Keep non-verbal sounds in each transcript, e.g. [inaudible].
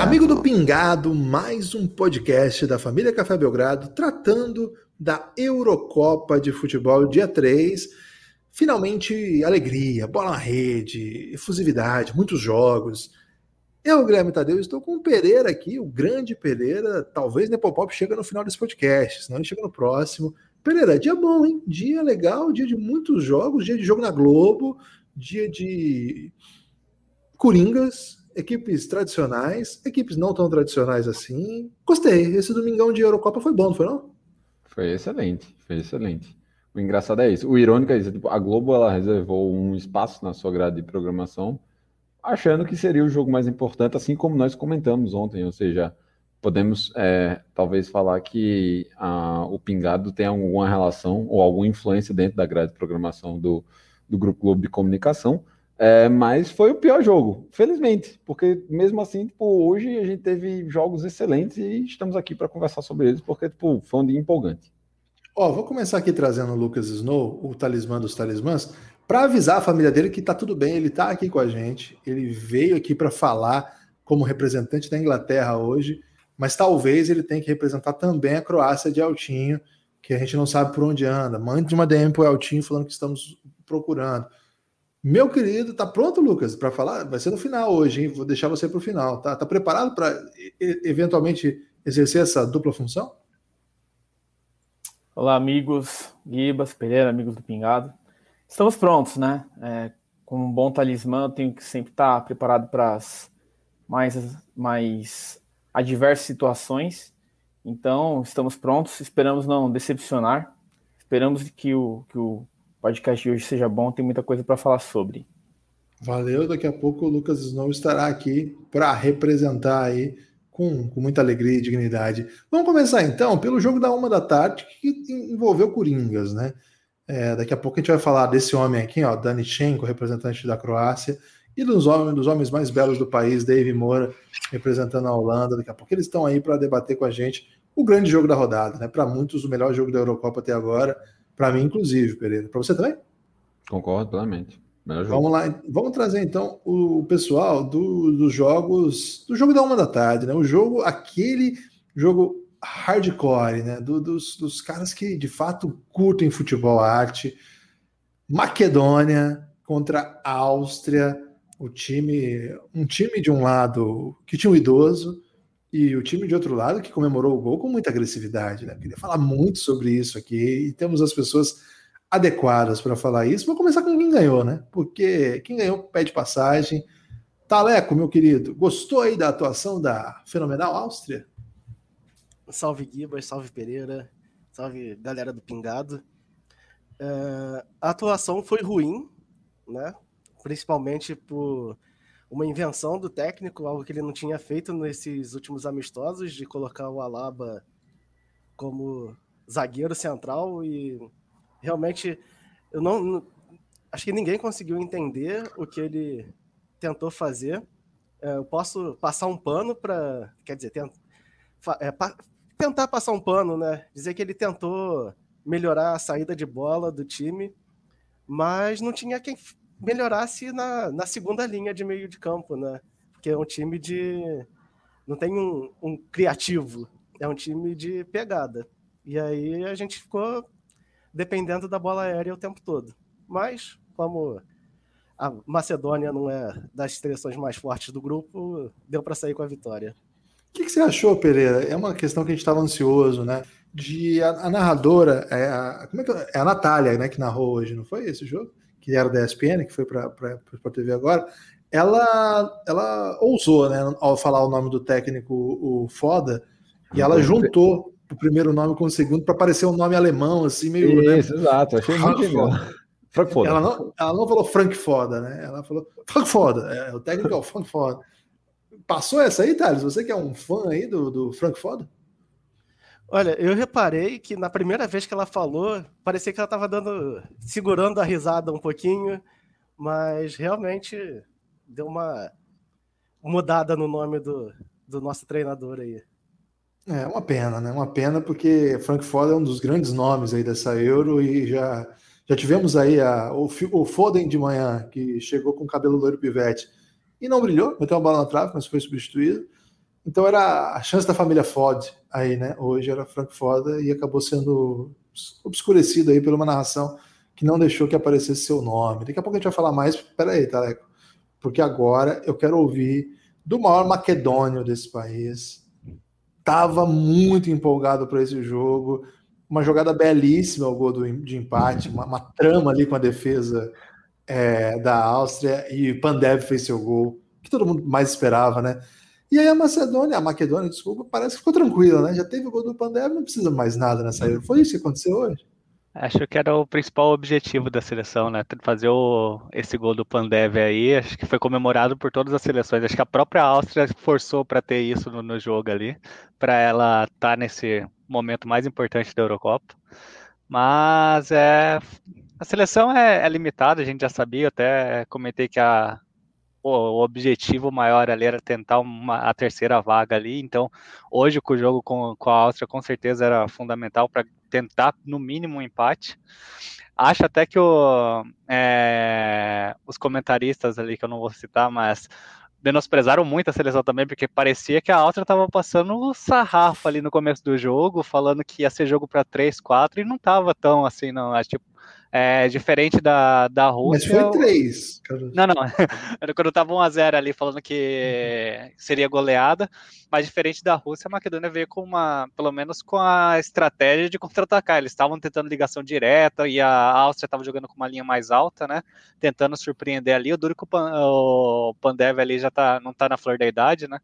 Amigo do Pingado, mais um podcast da família Café Belgrado tratando da Eurocopa de Futebol dia 3. Finalmente, alegria, bola na rede, efusividade, muitos jogos. Eu, Guilherme Tadeu, estou com o Pereira aqui, o grande Pereira. Talvez Nepopop chega no final desse podcast, senão ele chega no próximo. Pereira, dia bom, hein? Dia legal, dia de muitos jogos, dia de jogo na Globo, dia de Coringas, equipes tradicionais, equipes não tão tradicionais assim. Gostei. Esse domingão de Eurocopa foi bom, não foi não? Foi excelente, foi excelente. O engraçado é isso. O irônico é isso. Tipo, a Globo ela reservou um espaço na sua grade de programação, achando que seria o jogo mais importante, assim como nós comentamos ontem. Ou seja, podemos é, talvez falar que a, o Pingado tem alguma relação ou alguma influência dentro da grade de programação do, do Grupo Globo de Comunicação. É, mas foi o pior jogo, felizmente, porque mesmo assim, tipo, hoje a gente teve jogos excelentes e estamos aqui para conversar sobre eles, porque tipo, foi um dia empolgante. Ó, vou começar aqui trazendo o Lucas Snow, o talismã dos talismãs, para avisar a família dele que tá tudo bem, ele tá aqui com a gente, ele veio aqui para falar como representante da Inglaterra hoje, mas talvez ele tenha que representar também a Croácia de Altinho, que a gente não sabe por onde anda. Mande uma DM pro Altinho falando que estamos procurando. Meu querido, tá pronto, Lucas, para falar? Vai ser no final hoje, hein? Vou deixar você para o final. Tá, tá preparado para eventualmente exercer essa dupla função? Olá, amigos, Guibas, Pereira, amigos do Pingado. Estamos prontos, né? É, com um bom talismã, eu tenho que sempre estar preparado para as mais, mais adversas situações. Então, estamos prontos, esperamos não decepcionar. Esperamos que o, que o podcast de hoje seja bom, tem muita coisa para falar sobre. Valeu, daqui a pouco o Lucas Snow estará aqui para representar aí com, com muita alegria e dignidade. Vamos começar então pelo jogo da uma da tarde que envolveu Coringas, né? É, daqui a pouco a gente vai falar desse homem aqui, ó, Danichenko, representante da Croácia, e dos homens, dos homens mais belos do país, Dave Moura, representando a Holanda. Daqui a pouco eles estão aí para debater com a gente o grande jogo da rodada, né? Para muitos, o melhor jogo da Eurocopa até agora. Para mim, inclusive, Pereira. Para você também? Concordo plenamente. Vamos lá, vamos trazer então o pessoal do, dos jogos, do jogo da uma da tarde, né? O jogo, aquele jogo hardcore, né? Do, dos, dos caras que de fato curtem futebol arte. Macedônia contra Áustria, o time, um time de um lado que tinha um idoso, e o time de outro lado que comemorou o gol com muita agressividade, né? Queria falar muito sobre isso aqui e temos as pessoas adequadas para falar isso. Vou começar com quem ganhou, né? Porque quem ganhou pede passagem. Taleco, meu querido, gostou aí da atuação da fenomenal Áustria? Salve Gibas, salve Pereira, salve galera do Pingado. Uh, a atuação foi ruim, né? Principalmente por uma invenção do técnico, algo que ele não tinha feito nesses últimos amistosos, de colocar o Alaba como zagueiro central e realmente eu não, acho que ninguém conseguiu entender o que ele tentou fazer. É, eu posso passar um pano para, quer dizer, tent, é, pa, tentar passar um pano, né? Dizer que ele tentou melhorar a saída de bola do time, mas não tinha quem melhorasse na, na segunda linha de meio de campo, né? Porque é um time de. Não tem um, um criativo, é um time de pegada. E aí a gente ficou dependendo da bola aérea o tempo todo. Mas, como a Macedônia não é das seleções mais fortes do grupo, deu para sair com a vitória. O que, que, você achou, Pereira? É uma questão que a gente estava ansioso, né? De a, a narradora, é a, como é, que, é a Natália, né, que narrou hoje, não foi esse jogo? que era da ESPN, que foi para o Sport TV agora, ela, ela ousou, né, ao falar o nome do técnico, o Foda, e ela juntou o primeiro nome com o segundo para parecer um nome alemão, assim, meio. Né? Isso, né? exato, achei muito legal. Frank Foda. Ela não, ela não falou Frank Foda, né? Ela falou Frank Foda. É, o técnico é o Frank Foda. Passou essa aí, Thales? Você que é um fã aí do, do Frank Foda? Olha, eu reparei que na primeira vez que ela falou, parecia que ela estava dando, segurando a risada um pouquinho, mas realmente deu uma mudada no nome do, do nosso treinador aí. É uma pena, né? Uma pena porque Frank Foden é um dos grandes nomes aí dessa Euro e já, já tivemos aí a, o, o Foden de manhã, que chegou com o cabelo loiro pivete e não brilhou, meteu uma bola na trave, mas foi substituído. Então era a chance da família Ford aí, né? Hoje era Frank Foda e acabou sendo obscurecido aí por uma narração que não deixou que aparecesse seu nome. Daqui a pouco a gente vai falar mais. Peraí, Taleco, porque agora eu quero ouvir do maior macedônio desse país. Tava muito empolgado para esse jogo. Uma jogada belíssima, o gol do, de empate, uma, uma trama ali com a defesa é, da Áustria e Pandev fez seu gol, que todo mundo mais esperava, né? E aí a Macedônia, a Maquedônia, desculpa, parece que ficou tranquila, né? Já teve o gol do Pandev, não precisa mais nada nessa. Foi isso que aconteceu hoje? Acho que era o principal objetivo da seleção, né? Fazer o, esse gol do Pandev aí, acho que foi comemorado por todas as seleções. Acho que a própria Áustria forçou para ter isso no, no, jogo ali, para ela estar tá nesse momento mais importante da Eurocopa. Mas é, a seleção é, é limitada, a gente já sabia, até comentei que a, o objetivo maior ali era tentar uma, a terceira vaga ali. Então, hoje com o jogo com, com a Áustria, com certeza era fundamental para tentar, no mínimo, um empate. Acho até que o, é, os comentaristas ali, que eu não vou citar, mas menosprezaram muito a seleção também, porque parecia que a Áustria estava passando o sarrafo ali no começo do jogo, falando que ia ser jogo para 3, 4, e não estava tão assim, não. Acho tipo, é, diferente da, da Rússia. Mas foi três. Não, não. [laughs] Quando tava 1x0 ali falando que seria goleada, mas diferente da Rússia, a Maquedônia veio com uma, pelo menos com a estratégia de contra-atacar. Eles estavam tentando ligação direta e a Áustria estava jogando com uma linha mais alta, né? Tentando surpreender ali. O duro que o, Pan, o Pandev ali já tá, não tá na flor da idade, né?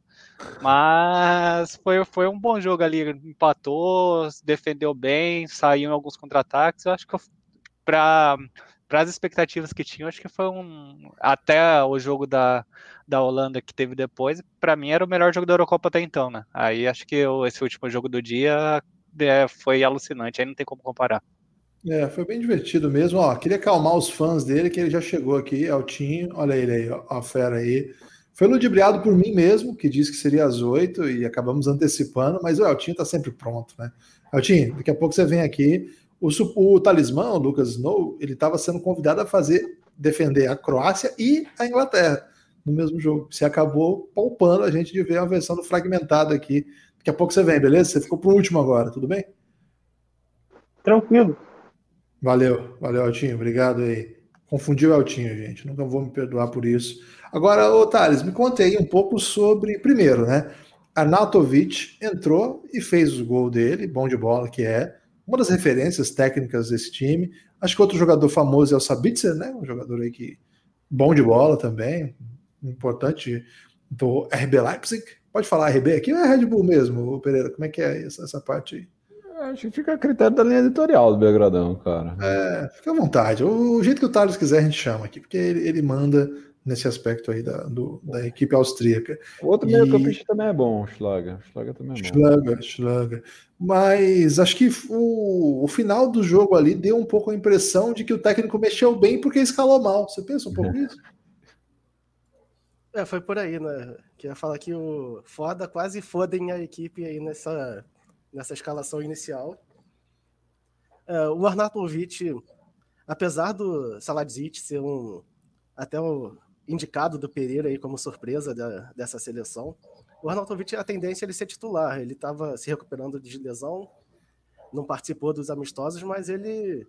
Mas foi, foi um bom jogo ali. Empatou, defendeu bem, saiu em alguns contra-ataques. Eu acho que para as expectativas que tinham, acho que foi um. Até o jogo da, da Holanda que teve depois, para mim era o melhor jogo da Eurocopa até então, né? Aí acho que eu, esse último jogo do dia é, foi alucinante, aí não tem como comparar. É, foi bem divertido mesmo. Ó, queria acalmar os fãs dele, que ele já chegou aqui, Altinho, olha ele aí, ó, a fera aí. Foi ludibriado por mim mesmo, que disse que seria às oito e acabamos antecipando, mas o Altinho tá sempre pronto, né? Altinho, daqui a pouco você vem aqui o, o talismã, o Lucas Snow, ele estava sendo convidado a fazer defender a Croácia e a Inglaterra no mesmo jogo. Você acabou poupando a gente de ver a versão do fragmentado aqui. Daqui a pouco você vem, beleza? Você ficou por último agora, tudo bem? Tranquilo. Valeu, valeu, Altinho. Obrigado aí. Confundiu o Altinho, gente. Nunca vou me perdoar por isso. Agora, ô Thales, me conte aí um pouco sobre. Primeiro, né? Arnautovic entrou e fez o gol dele, bom de bola que é uma das referências técnicas desse time. Acho que outro jogador famoso é o Sabitzer, né? Um jogador aí que bom de bola também, importante do RB Leipzig. Pode falar RB aqui ou é Red Bull mesmo, Pereira? Como é que é essa, essa parte aí? Acho que fica a critério da linha editorial do Belgradão, cara. É, fica à vontade. O jeito que o Thales quiser a gente chama aqui, porque ele, ele manda nesse aspecto aí da, do, da equipe austríaca. O outro meio campista também é bom, Schlager. Schlager também é bom. Schlager, Schlager. Mas acho que o, o final do jogo ali deu um pouco a impressão de que o técnico mexeu bem porque escalou mal. Você pensa um pouco [laughs] nisso? É, foi por aí, né? Que ia falar que o foda quase fodem a equipe aí nessa, nessa escalação inicial. É, o Arnautovic, apesar do Saladzic ser um até um indicado do Pereira aí como surpresa da, dessa seleção. O Arnautovic, a tendência é ele ser titular. Ele estava se recuperando de lesão, não participou dos amistosos, mas ele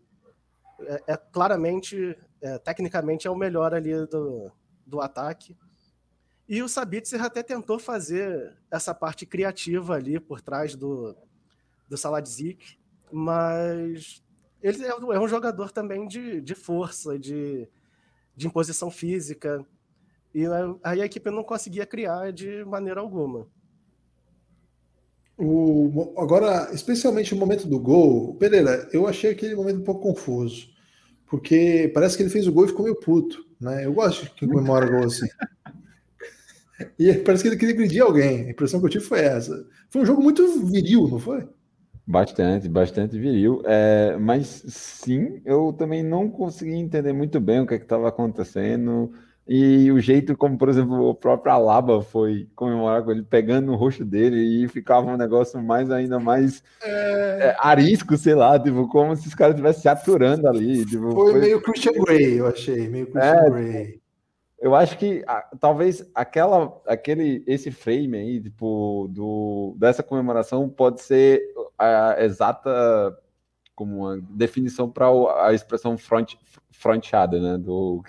é, é claramente, é, tecnicamente, é o melhor ali do, do ataque. E o Sabitzer até tentou fazer essa parte criativa ali por trás do, do Saladzik, mas ele é, é um jogador também de, de força, de de imposição física. E aí a equipe não conseguia criar de maneira alguma. O, agora, especialmente no momento do gol, Pereira, eu achei aquele momento um pouco confuso, porque parece que ele fez o gol e ficou meio puto, né? Eu gosto de comemora gol assim. [laughs] E parece que ele queria agredir alguém. A impressão que eu tive foi essa. Foi um jogo muito viril, não foi? Bastante, bastante viril. É, mas sim, eu também não consegui entender muito bem o que é estava acontecendo. E o jeito como, por exemplo, o próprio Alaba foi comemorar com ele, pegando no rosto dele, e ficava um negócio mais ainda mais é... É, arisco, sei lá, tipo, como se os caras estivessem se aturando ali. Tipo, foi, foi, meio Christian Grey, eu achei, meio Christian é, Grey. Eu acho que a, talvez aquela, aquele, esse frame aí, tipo, do, dessa comemoração pode ser a exata como uma definição para a expressão front, fronteada, né? Do,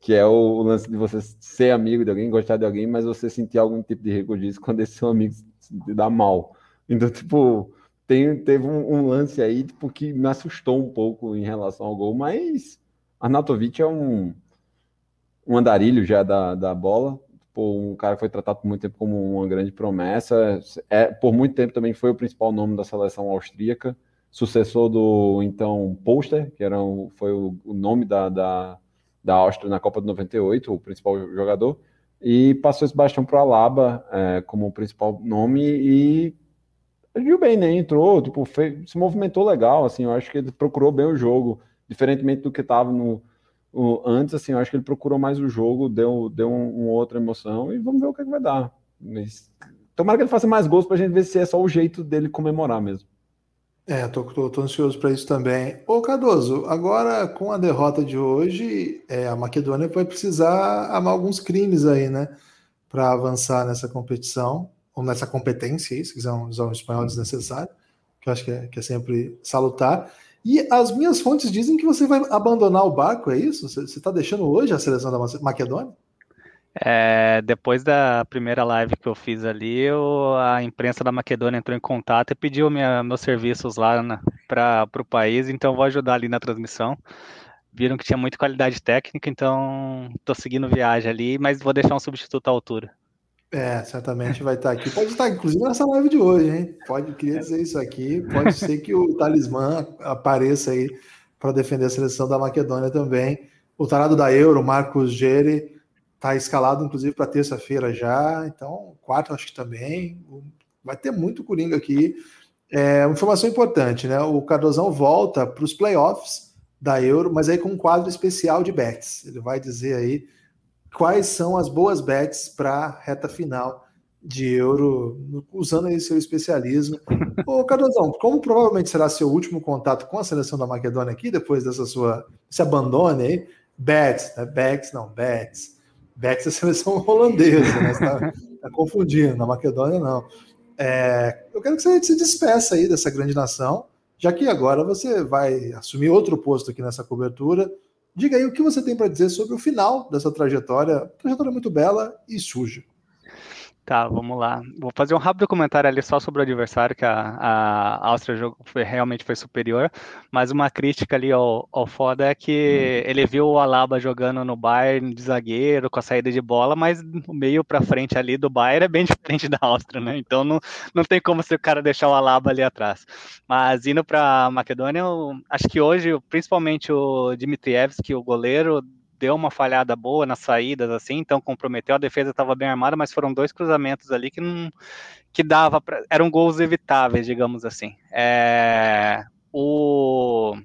que é o lance de você ser amigo de alguém, gostar de alguém, mas você sentir algum tipo de regozijo quando esse seu amigo se dá mal. Então, tipo, tem, teve um, um, lance aí tipo, que me assustou um pouco em relação ao gol, mas Arnautovic é um, um andarilho já da, da bola, um cara que foi tratado por muito tempo como uma grande promessa, é, por muito tempo também foi o principal nome da seleção austríaca, sucessor do então Poster, que era um, foi o, o nome da, da da Áustria na Copa de 98, o principal jogador, e passou esse bastão para o Alaba é, como o principal nome e viu bem, né? Entrou, tipo, fez, se movimentou legal, assim, eu acho que ele procurou bem o jogo, diferentemente do que estava no, antes, assim, eu acho que ele procurou mais o jogo, deu, deu um, uma outra emoção e vamos ver o que, é que vai dar. Mas, tomara que ele faça mais gols para a gente ver se é só o jeito dele comemorar mesmo. É, tô, tô, tô ansioso para isso também. Ô Cardoso, agora com a derrota de hoje, é, a Maquedônia vai precisar amar alguns crimes aí, né? Para avançar nessa competição, ou nessa competência, se quiser usar um espanhol desnecessário, que eu acho que é, que é sempre salutar. E as minhas fontes dizem que você vai abandonar o barco, é isso? Você está deixando hoje a seleção da Maquedônia? É, depois da primeira live que eu fiz ali, eu, a imprensa da Maquedônia entrou em contato e pediu minha, meus serviços lá para o país, então vou ajudar ali na transmissão. Viram que tinha muita qualidade técnica, então estou seguindo viagem ali, mas vou deixar um substituto à altura. É, certamente vai estar aqui. Pode estar, inclusive, nessa live de hoje, hein? Pode, queria dizer isso aqui. Pode ser que o talismã apareça aí para defender a seleção da Maquedônia também. O tarado da Euro, Marcos Gere, Está escalado, inclusive, para terça-feira já. Então, quarto, acho que também. Vai ter muito Coringa aqui. É, uma informação importante, né? O Cardozão volta para os playoffs da Euro, mas aí com um quadro especial de bets. Ele vai dizer aí quais são as boas bets para reta final de Euro, usando aí seu especialismo. Ô, Cardozão, como provavelmente será seu último contato com a seleção da Maquedônia aqui, depois dessa sua, esse abandono aí, bets, né? Bets, não, bets. Bex é a seleção [laughs] holandesa, né? Tá, tá confundindo, na Macedônia não. É, eu quero que você se despeça aí dessa grande nação, já que agora você vai assumir outro posto aqui nessa cobertura. Diga aí o que você tem para dizer sobre o final dessa trajetória, trajetória muito bela e suja. Tá, vamos lá. Vou fazer um rápido comentário ali só sobre o adversário, que a, a Áustria jogo foi, realmente foi superior, mas uma crítica ali ao, ao foda é que hum. ele viu o Alaba jogando no Bayern de zagueiro, com a saída de bola, mas o meio para frente ali do Bayern é bem [laughs] diferente da Áustria, né? Então não, não tem como se o cara deixar o Alaba ali atrás. Mas indo para Macedônia, eu, acho que hoje, principalmente o Dmitrievski, o goleiro, deu uma falhada boa nas saídas, assim, então comprometeu. A defesa estava bem armada, mas foram dois cruzamentos ali que não que dava pra, eram gols evitáveis, digamos assim. É, o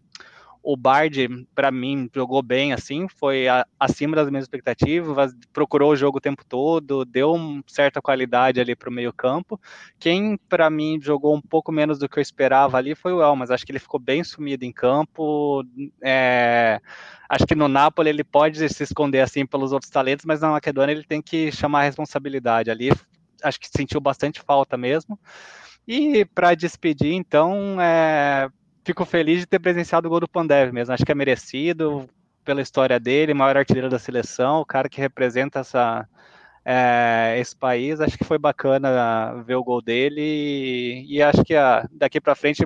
o Bard, para mim, jogou bem, assim, foi a, acima das minhas expectativas, procurou o jogo o tempo todo, deu uma certa qualidade ali para o meio campo. Quem, para mim, jogou um pouco menos do que eu esperava ali foi o Elmas, acho que ele ficou bem sumido em campo, é, acho que no Napoli ele pode se esconder, assim, pelos outros talentos, mas na Macedônia ele tem que chamar a responsabilidade ali, acho que sentiu bastante falta mesmo. E para despedir, então, é, fico feliz de ter presenciado o gol do Pandev mesmo. Acho que é merecido pela história dele, maior artilheiro da seleção, o cara que representa essa, é, esse país. Acho que foi bacana ver o gol dele e, e acho que a, daqui para frente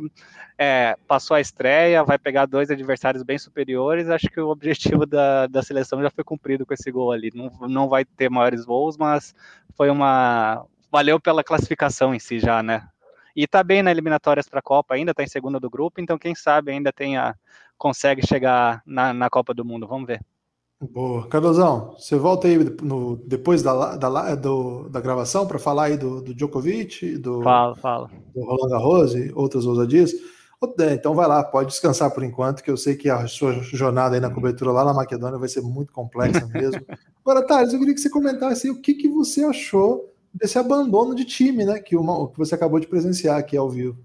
é, passou a estreia, vai pegar dois adversários bem superiores. Acho que o objetivo da, da seleção já foi cumprido com esse gol ali. Não, não vai ter maiores voos, mas foi uma. Valeu pela classificação em si já, né? E está bem na eliminatórias para a Copa ainda, está em segundo do grupo, então quem sabe ainda tenha, consegue chegar na, na Copa do Mundo. Vamos ver. Boa. Carlosão, você volta aí no, depois da, da, do, da gravação para falar aí do, do Djokovic, do, fala, fala. do Roland Garros e outras ousadias. Então vai lá, pode descansar por enquanto, que eu sei que a sua jornada aí na cobertura lá na Maquedônia vai ser muito complexa mesmo. [laughs] Agora, Thales, eu queria que você comentasse o que, que você achou desse abandono de time, né? Que, uma, que você acabou de presenciar aqui ao vivo.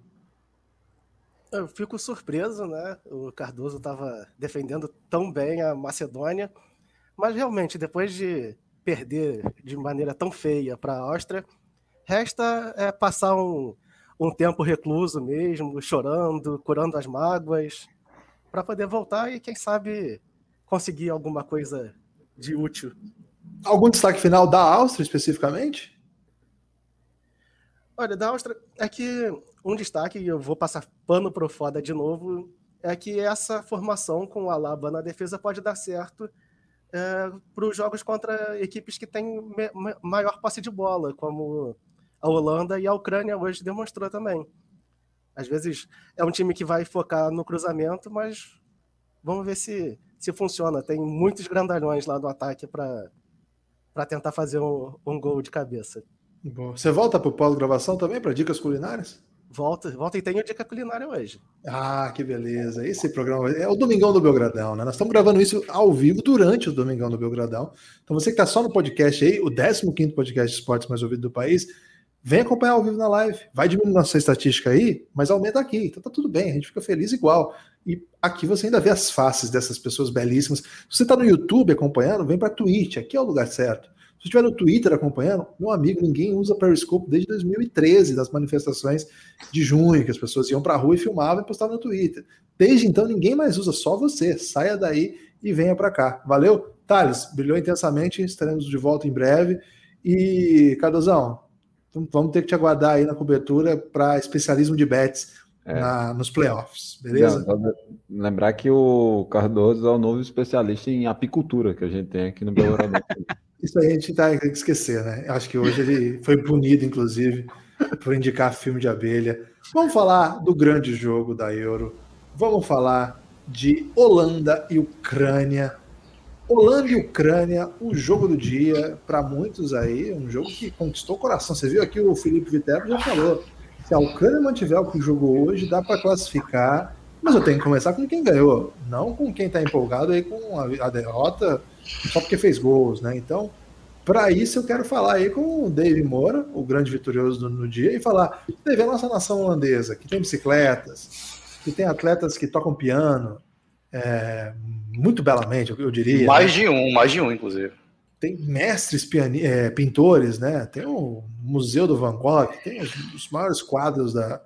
Eu fico surpreso, né? O Cardoso estava defendendo tão bem a Macedônia, mas realmente, depois de perder de maneira tão feia para a Áustria, resta é, passar um, um tempo recluso mesmo, chorando, curando as mágoas, para poder voltar e, quem sabe, conseguir alguma coisa de útil. Algum destaque final da Áustria especificamente? Olha, da Áustria é que um destaque, e eu vou passar pano pro foda de novo, é que essa formação com o Alaba na defesa pode dar certo é, para os jogos contra equipes que têm maior posse de bola, como a Holanda e a Ucrânia hoje demonstrou também. Às vezes é um time que vai focar no cruzamento, mas vamos ver se, se funciona. Tem muitos grandalhões lá no ataque para tentar fazer um, um gol de cabeça. Bom, você volta para o pós-gravação também, para dicas culinárias? Volta, volta e tenho dica culinária hoje. Ah, que beleza. Esse programa é o Domingão do Belgradão, né? Nós estamos gravando isso ao vivo durante o Domingão do Belgradão. Então você que está só no podcast aí, o 15 podcast de esportes mais ouvido do país, vem acompanhar ao vivo na live. Vai diminuir nossa estatística aí, mas aumenta aqui. Então tá tudo bem, a gente fica feliz igual. E aqui você ainda vê as faces dessas pessoas belíssimas. Se você está no YouTube acompanhando, vem para Twitch, aqui é o lugar certo. Se estiver no Twitter acompanhando, meu amigo, ninguém usa Periscope desde 2013, das manifestações de junho, que as pessoas iam para a rua e filmavam e postavam no Twitter. Desde então, ninguém mais usa, só você. Saia daí e venha para cá. Valeu? Thales, brilhou intensamente, estaremos de volta em breve. E, Cardozão, vamos ter que te aguardar aí na cobertura para especialismo de bets é. na, nos playoffs, beleza? Não, lembrar que o Cardoso é o novo especialista em apicultura que a gente tem aqui no Belo [laughs] Horizonte. Isso aí a gente tá, tem que esquecer, né? Acho que hoje ele foi punido, inclusive, por indicar filme de abelha. Vamos falar do grande jogo da Euro. Vamos falar de Holanda e Ucrânia. Holanda e Ucrânia, o jogo do dia, para muitos aí, um jogo que conquistou o coração. Você viu aqui o Felipe Viterbo já falou. Se a Ucrânia mantiver o que jogou hoje, dá para classificar. Mas eu tenho que começar com quem ganhou, não com quem está empolgado aí com a, a derrota só porque fez gols, né? Então, para isso eu quero falar aí com o Dave Moura, o grande vitorioso no, no dia, e falar, Dave, a nossa nação holandesa, que tem bicicletas, que tem atletas que tocam piano, é, muito belamente, eu diria. Mais né? de um, mais de um, inclusive. Tem mestres piani, é, pintores, né? Tem o Museu do Van Gogh, tem os, os maiores quadros da,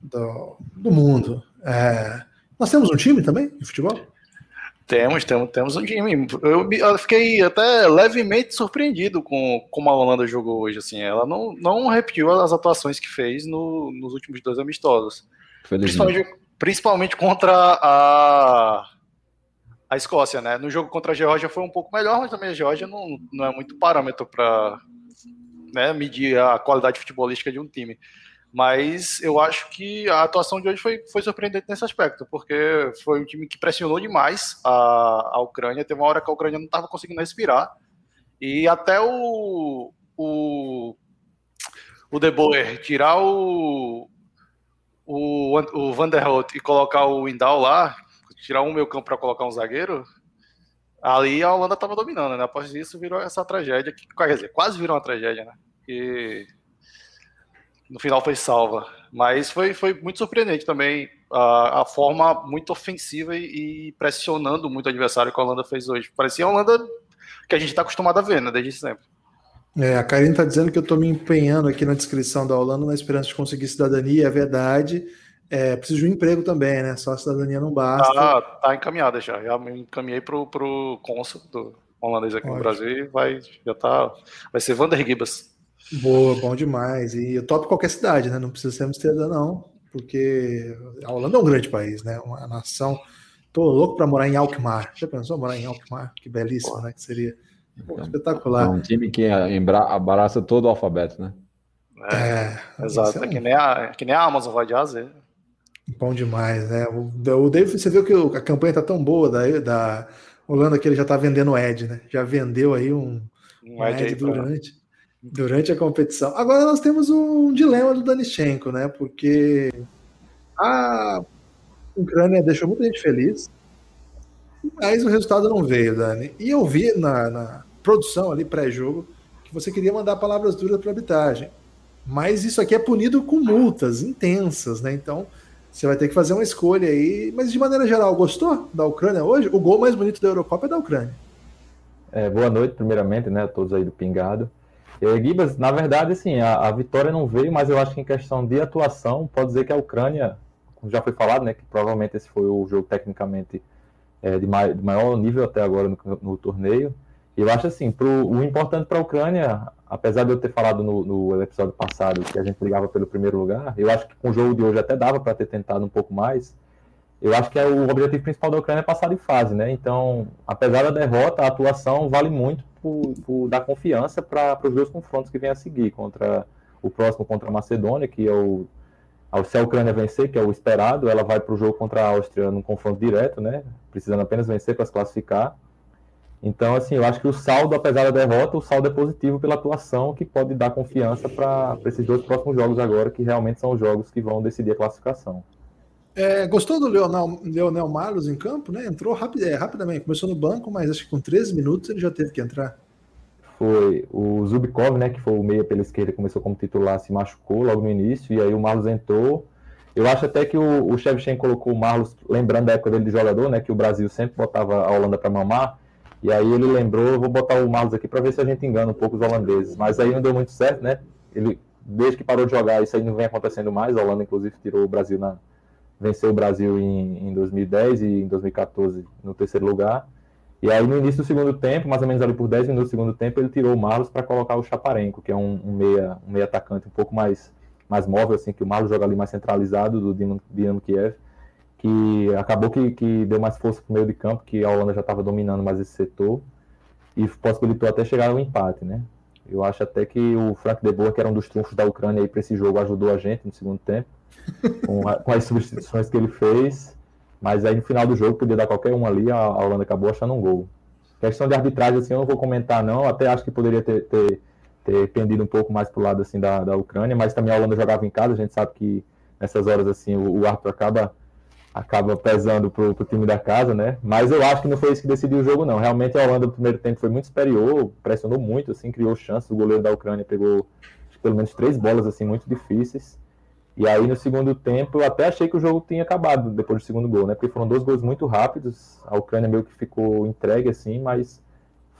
do, do mundo. É, nós temos um time também de futebol? Temos, temos, temos um time. Eu, eu, fiquei até levemente surpreendido com como a Holanda jogou hoje. Assim, ela não, não repetiu as atuações que fez no, nos últimos dois amistosos. Principalmente, principalmente, contra a, a Escócia, né? No jogo contra a Geórgia foi um pouco melhor, mas também a Geórgia não, não é muito parâmetro para né, medir a qualidade futebolística de um time. Mas eu acho que a atuação de hoje foi, foi surpreendente nesse aspecto, porque foi um time que pressionou demais a, a Ucrânia. Teve uma hora que a Ucrânia não estava conseguindo respirar. E até o, o, o De Boer tirar o, o, o Van der Hout e colocar o Windal lá, tirar um meio campo para colocar um zagueiro, ali a Holanda estava dominando, né? Após isso virou essa tragédia, que quer dizer, quase virou uma tragédia, né? E no final foi salva. Mas foi, foi muito surpreendente também a, a forma muito ofensiva e, e, pressionando muito o adversário que a Holanda fez hoje. Parecia a Holanda que a gente está acostumado a ver, né, desde sempre. É, a Karine está dizendo que eu estou me empenhando aqui na descrição da Holanda na esperança de conseguir cidadania, é verdade. É, preciso de um emprego também, né? Só a cidadania não basta. Tá, tá encaminhada já. Já me encaminhei pro, pro cônsul do holandês aqui Ótimo. no Brasil e vai, já tá, vai ser Vander Gibas. Boa, bom demais. E eu topo qualquer cidade, né? Não precisa ser Amsterdã, não, porque a Holanda é um grande país, né? Uma nação. Tô louco para morar em Alkmaar. Já pensou morar em Alkmaar? Que belíssimo, Pô. né? Que seria Pô, é espetacular. É um time que abraça todo o alfabeto, né? É, é exato. É, que, nem a, que nem a Amazon vai de AZ. Bom demais, né? O, o David, você viu que a campanha tá tão boa da, da Holanda que ele já tá vendendo o Ed, né? Já vendeu aí um, um, Ed, Ed durante durante a competição. Agora nós temos um dilema do Danichenko, né? Porque a Ucrânia deixou muita gente feliz, mas o resultado não veio, Dani. E eu vi na, na produção ali, pré-jogo, que você queria mandar palavras duras para a arbitragem. Mas isso aqui é punido com multas intensas, né? Então você vai ter que fazer uma escolha aí. Mas de maneira geral, gostou da Ucrânia hoje? O gol mais bonito da Eurocopa é da Ucrânia. É, boa noite, primeiramente, né? A todos aí do Pingado. É, Gibas, na verdade, assim, a, a, vitória não veio, mas eu acho que em questão de atuação, pode dizer que a Ucrânia, como já foi falado, né? Que provavelmente esse foi o jogo tecnicamente é, de, de, maior nível até agora no, no torneio. E eu acho assim, pro, o importante para a Ucrânia, apesar de eu ter falado no, no, episódio passado que a gente brigava pelo primeiro lugar, eu acho que com o jogo de hoje até dava para ter tentado um pouco mais. Eu acho que é o objetivo principal da Ucrânia é passar de fase, né? Então, apesar da derrota, a atuação vale muito por, por dar confiança para os dois confrontos que vem a seguir contra o próximo contra a Macedônia, que é o se a Ucrânia vencer, que é o esperado, ela vai para o jogo contra a Áustria num confronto direto, né? Precisando apenas vencer para se classificar. Então, assim, eu acho que o saldo, apesar da derrota, o saldo é positivo pela atuação, que pode dar confiança para esses dois próximos jogos agora, que realmente são os jogos que vão decidir a classificação. É, gostou do Leonel, Leonel Marlos em campo, né? Entrou rapid, é, rapidamente, começou no banco, mas acho que com 13 minutos ele já teve que entrar. Foi o Zubkov, né, que foi o meia pela esquerda, começou como titular, se machucou logo no início, e aí o Marlos entrou. Eu acho até que o, o Shevchenko colocou o Marlos, lembrando da época dele de jogador, né, que o Brasil sempre botava a Holanda para mamar, e aí ele lembrou, vou botar o Marlos aqui para ver se a gente engana um pouco os holandeses. Mas aí não deu muito certo, né? Ele, desde que parou de jogar, isso aí não vem acontecendo mais. A Holanda, inclusive, tirou o Brasil na. Venceu o Brasil em, em 2010 e em 2014 no terceiro lugar. E aí, no início do segundo tempo, mais ou menos ali por 10 minutos do segundo tempo, ele tirou o Marlos para colocar o Chaparenko, que é um, um, meia, um meia atacante um pouco mais, mais móvel, assim, que o Marlos joga ali mais centralizado do Dinamo, Dinamo Kiev que acabou que, que deu mais força para o meio de campo, que a Holanda já estava dominando mais esse setor, e possibilitou até chegar ao empate, né? Eu acho até que o Frank de Boer, que era um dos trunfos da Ucrânia para esse jogo, ajudou a gente no segundo tempo, [laughs] com, a, com, as substituições que ele fez, mas aí no final do jogo podia dar qualquer um ali, a, a Holanda acabou achando um gol. Questão de arbitragem, assim, eu não vou comentar não, até acho que poderia ter, ter, ter pendido um pouco mais para o lado assim, da, da Ucrânia, mas também a Holanda jogava em casa, a gente sabe que nessas horas assim o, o árbitro acaba acaba pesando pro, pro time da casa, né? Mas eu acho que não foi isso que decidiu o jogo, não. Realmente a Holanda no primeiro tempo foi muito superior, pressionou muito, assim, criou chances. O goleiro da Ucrânia pegou pelo menos três bolas, assim, muito difíceis. E aí no segundo tempo eu até achei que o jogo tinha acabado depois do segundo gol, né? Porque foram dois gols muito rápidos. A Ucrânia meio que ficou entregue, assim, mas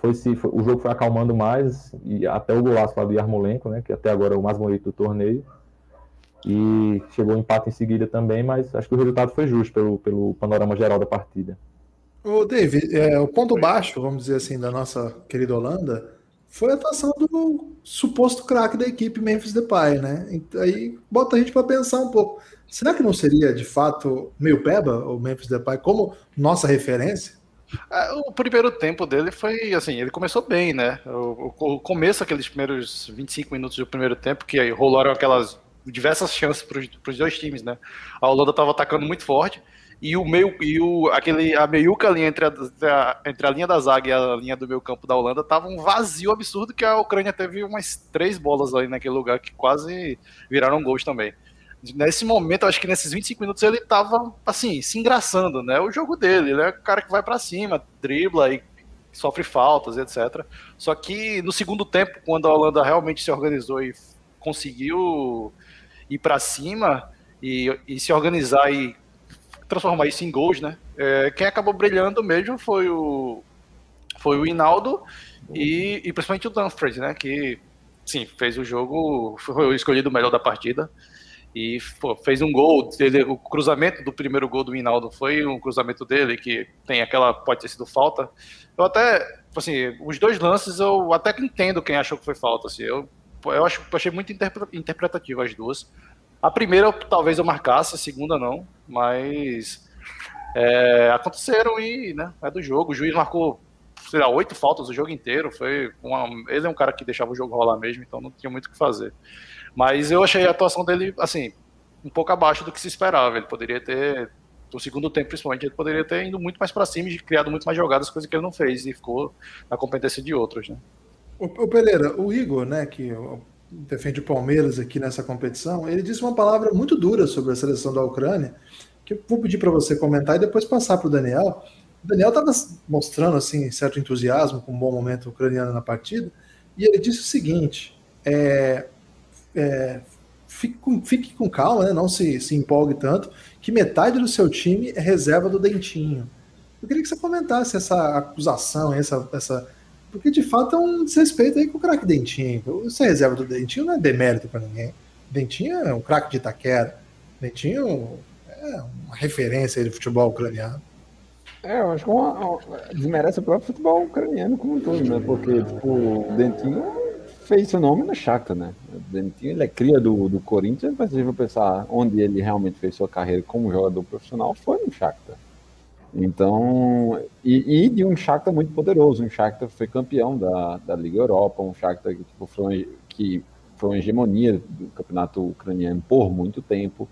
foi, se, foi, o jogo foi acalmando mais. E até o golaço lá do Yarmolenko, né? Que até agora é o mais bonito do torneio e chegou o um empate em seguida também, mas acho que o resultado foi justo pelo, pelo panorama geral da partida. O David, é, o ponto baixo, vamos dizer assim, da nossa querida Holanda foi a atuação do suposto craque da equipe Memphis Depay, né? Então, aí bota a gente para pensar um pouco. Será que não seria de fato meio peba o Memphis Depay como nossa referência? É, o primeiro tempo dele foi assim, ele começou bem, né? O, o começo, aqueles primeiros 25 minutos do primeiro tempo, que aí rolaram aquelas diversas chances para os dois times, né? A Holanda estava atacando muito forte e o meio e o aquele a meiuca ali entre a, entre a linha da zaga e a linha do meio campo da Holanda tava um vazio absurdo que a Ucrânia teve umas três bolas ali naquele lugar que quase viraram gols também. Nesse momento, acho que nesses 25 minutos ele tava assim, se engraçando, né? O jogo dele, ele é o cara que vai para cima, dribla e sofre faltas, etc. Só que no segundo tempo, quando a Holanda realmente se organizou e conseguiu ir para cima e, e, se organizar e transformar isso em gols, né? É, quem acabou brilhando mesmo foi o foi o Hinaldo e, e principalmente o Dumfries, né? Que sim fez o jogo, foi o escolhido melhor da partida e pô, fez um gol. Ele, o cruzamento do primeiro gol do Hinaldo foi um cruzamento dele que tem aquela pode ter sido falta. Eu até assim, os dois lances eu até que entendo quem achou que foi falta. Assim, eu eu acho, achei muito interpretativo as duas. A primeira talvez eu marcasse, a segunda não, mas é, aconteceram e né, é do jogo. O juiz marcou, sei lá, oito faltas o jogo inteiro. Foi uma, ele é um cara que deixava o jogo rolar mesmo, então não tinha muito o que fazer. Mas eu achei a atuação dele, assim, um pouco abaixo do que se esperava. Ele poderia ter, no segundo tempo principalmente, ele poderia ter ido muito mais para cima e criado muito mais jogadas, coisa que ele não fez e ficou na competência de outros, né? O, Pereira, o Igor, né, que defende o Palmeiras aqui nessa competição, ele disse uma palavra muito dura sobre a seleção da Ucrânia, que eu vou pedir para você comentar e depois passar para o Daniel. O Daniel estava mostrando assim certo entusiasmo com um bom momento ucraniano na partida e ele disse o seguinte: é, é, fique, com, fique, com, calma, né, não se, se empolgue tanto, que metade do seu time é reserva do Dentinho. Eu queria que você comentasse essa acusação, essa, essa porque de fato é um desrespeito aí com o craque Dentinho. Ser reserva do Dentinho não é demérito para ninguém. Dentinho é um craque de Itaquera. Dentinho é uma referência de futebol ucraniano. É, eu acho que uma, uma, desmerece o próprio futebol ucraniano como um todo, né? Porque tipo, o Dentinho fez seu nome no Shakhtar, né? O Dentinho ele é cria do, do Corinthians, mas se você pensar onde ele realmente fez sua carreira como jogador profissional, foi no Shakhtar. Então, e, e, de um Shakhtar muito poderoso, um Shakhtar foi campeão da, da Liga Europa, um Shakhtar que, tipo, foi, que foi uma hegemonia do campeonato ucraniano por muito tempo.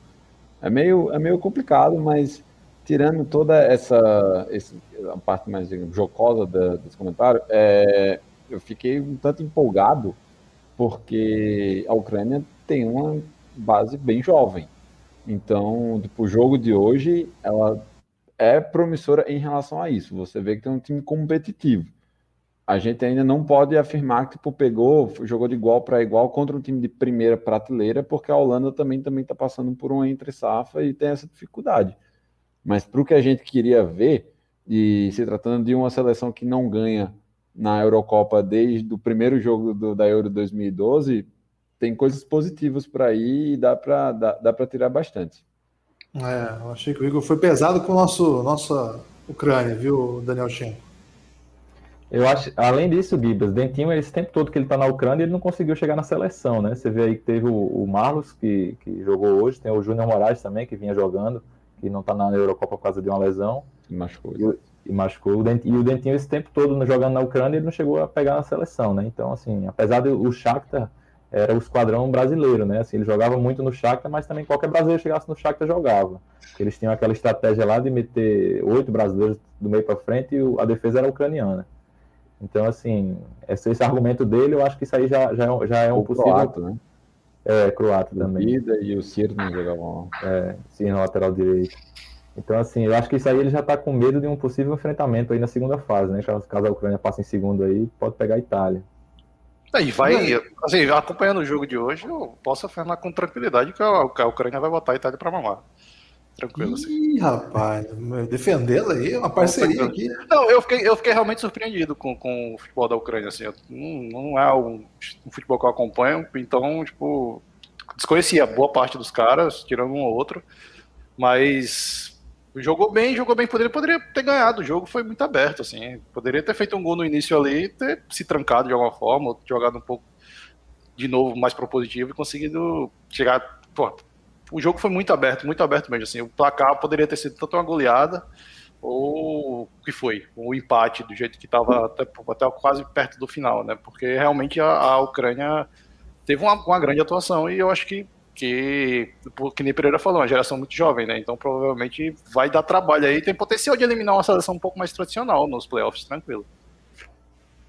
É meio, é meio complicado, mas tirando toda essa, essa parte mais digamos, jocosa da, desse comentário, é, eu fiquei um tanto empolgado porque a Ucrânia tem uma base bem jovem. Então, tipo, o jogo de hoje, ela é promissora em relação a isso. Você vê que tem um time competitivo. A gente ainda não pode afirmar que tipo, pegou, jogou de igual para igual contra um time de primeira prateleira, porque a Holanda também também está passando por uma entre safra e tem essa dificuldade. Mas para o que a gente queria ver, e se tratando de uma seleção que não ganha na Eurocopa desde o primeiro jogo do, da Euro 2012, tem coisas positivas para ir e dá para dá, dá tirar bastante. É, eu achei que o Igor foi pesado com o nosso, nossa Ucrânia, viu, Daniel Shen? Eu acho, além disso, Gibas, Dentinho, esse tempo todo que ele está na Ucrânia, ele não conseguiu chegar na seleção, né? Você vê aí que teve o, o Marlos, que, que jogou hoje, tem o Júnior Moraes também, que vinha jogando, que não está na Eurocopa por causa de uma lesão. E machucou. E, e machucou. O Dentinho, e o Dentinho, esse tempo todo jogando na Ucrânia, ele não chegou a pegar na seleção, né? Então, assim, apesar do o Shakhtar era o esquadrão brasileiro, né? Assim, ele jogava muito no Shakhtar, mas também qualquer brasileiro chegasse no Shakhtar jogava. Eles tinham aquela estratégia lá de meter oito brasileiros do meio para frente e a defesa era ucraniana. Então, assim, esse, esse, argumento dele, eu acho que isso aí já, já, é já é um o possível. Croato, né? É, croata também. Vida e o Ciro não jogavam. É, Ciro no lateral direito. Então, assim, eu acho que isso aí ele já está com medo de um possível enfrentamento aí na segunda fase, né? Caso, caso a Ucrânia passe em segundo aí, pode pegar a Itália. E vai, assim, acompanhando o jogo de hoje, eu posso afirmar com tranquilidade que a, Ucrânia vai botar a Itália para mamar. Tranquilo, assim. Ih, rapaz, defendê-la aí, uma parceria aqui. Não, eu fiquei, eu fiquei realmente surpreendido com, com o futebol da Ucrânia, assim. Não, não é um, um, futebol que eu acompanho, então, tipo, desconhecia boa parte dos caras, tirando um ou outro, mas Jogou bem, jogou bem. Poderia, poderia ter ganhado. O jogo foi muito aberto, assim. Poderia ter feito um gol no início ali, ter se trancado de alguma forma, jogado um pouco de novo mais propositivo e conseguido chegar. Pô, o jogo foi muito aberto, muito aberto mesmo. Assim, o placar poderia ter sido tanto uma goleada ou o que foi? O empate, do jeito que estava até, até, quase perto do final, né? Porque realmente a, a Ucrânia teve uma, uma grande atuação e eu acho que que, que nem Pereira falou, uma geração muito jovem, né? Então provavelmente vai dar trabalho aí. Tem potencial de eliminar uma seleção um pouco mais tradicional nos playoffs, tranquilo.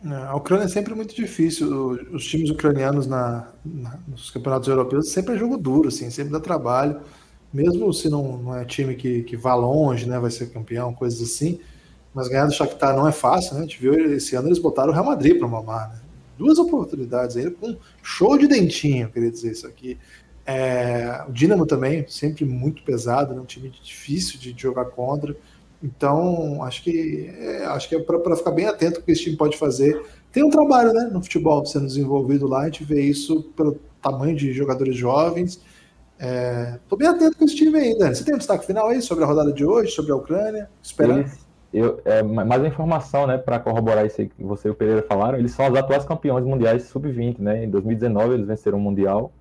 É, a Ucrânia é sempre muito difícil. Os times ucranianos na, na, nos campeonatos europeus sempre é jogo duro, assim, sempre dá trabalho. Mesmo se não, não é time que, que vá longe, né? Vai ser campeão, coisas assim. Mas ganhar do Shakhtar não é fácil, né? A gente viu esse ano eles botaram o Real Madrid para mamar, né? Duas oportunidades ainda com um show de dentinho, queria dizer isso aqui. É, o Dinamo também, sempre muito pesado, né? um time difícil de jogar contra. Então, acho que é, acho que é para ficar bem atento o que esse time pode fazer. Tem um trabalho né, no futebol sendo desenvolvido lá, a gente vê isso pelo tamanho de jogadores jovens. Estou é, bem atento com esse time ainda. Você tem um destaque final aí sobre a rodada de hoje, sobre a Ucrânia? Esperando. Eu, é, mais informação, né, para corroborar isso que você e o Pereira falaram, eles são os atuais campeões mundiais sub-20, né? Em 2019 eles venceram o Mundial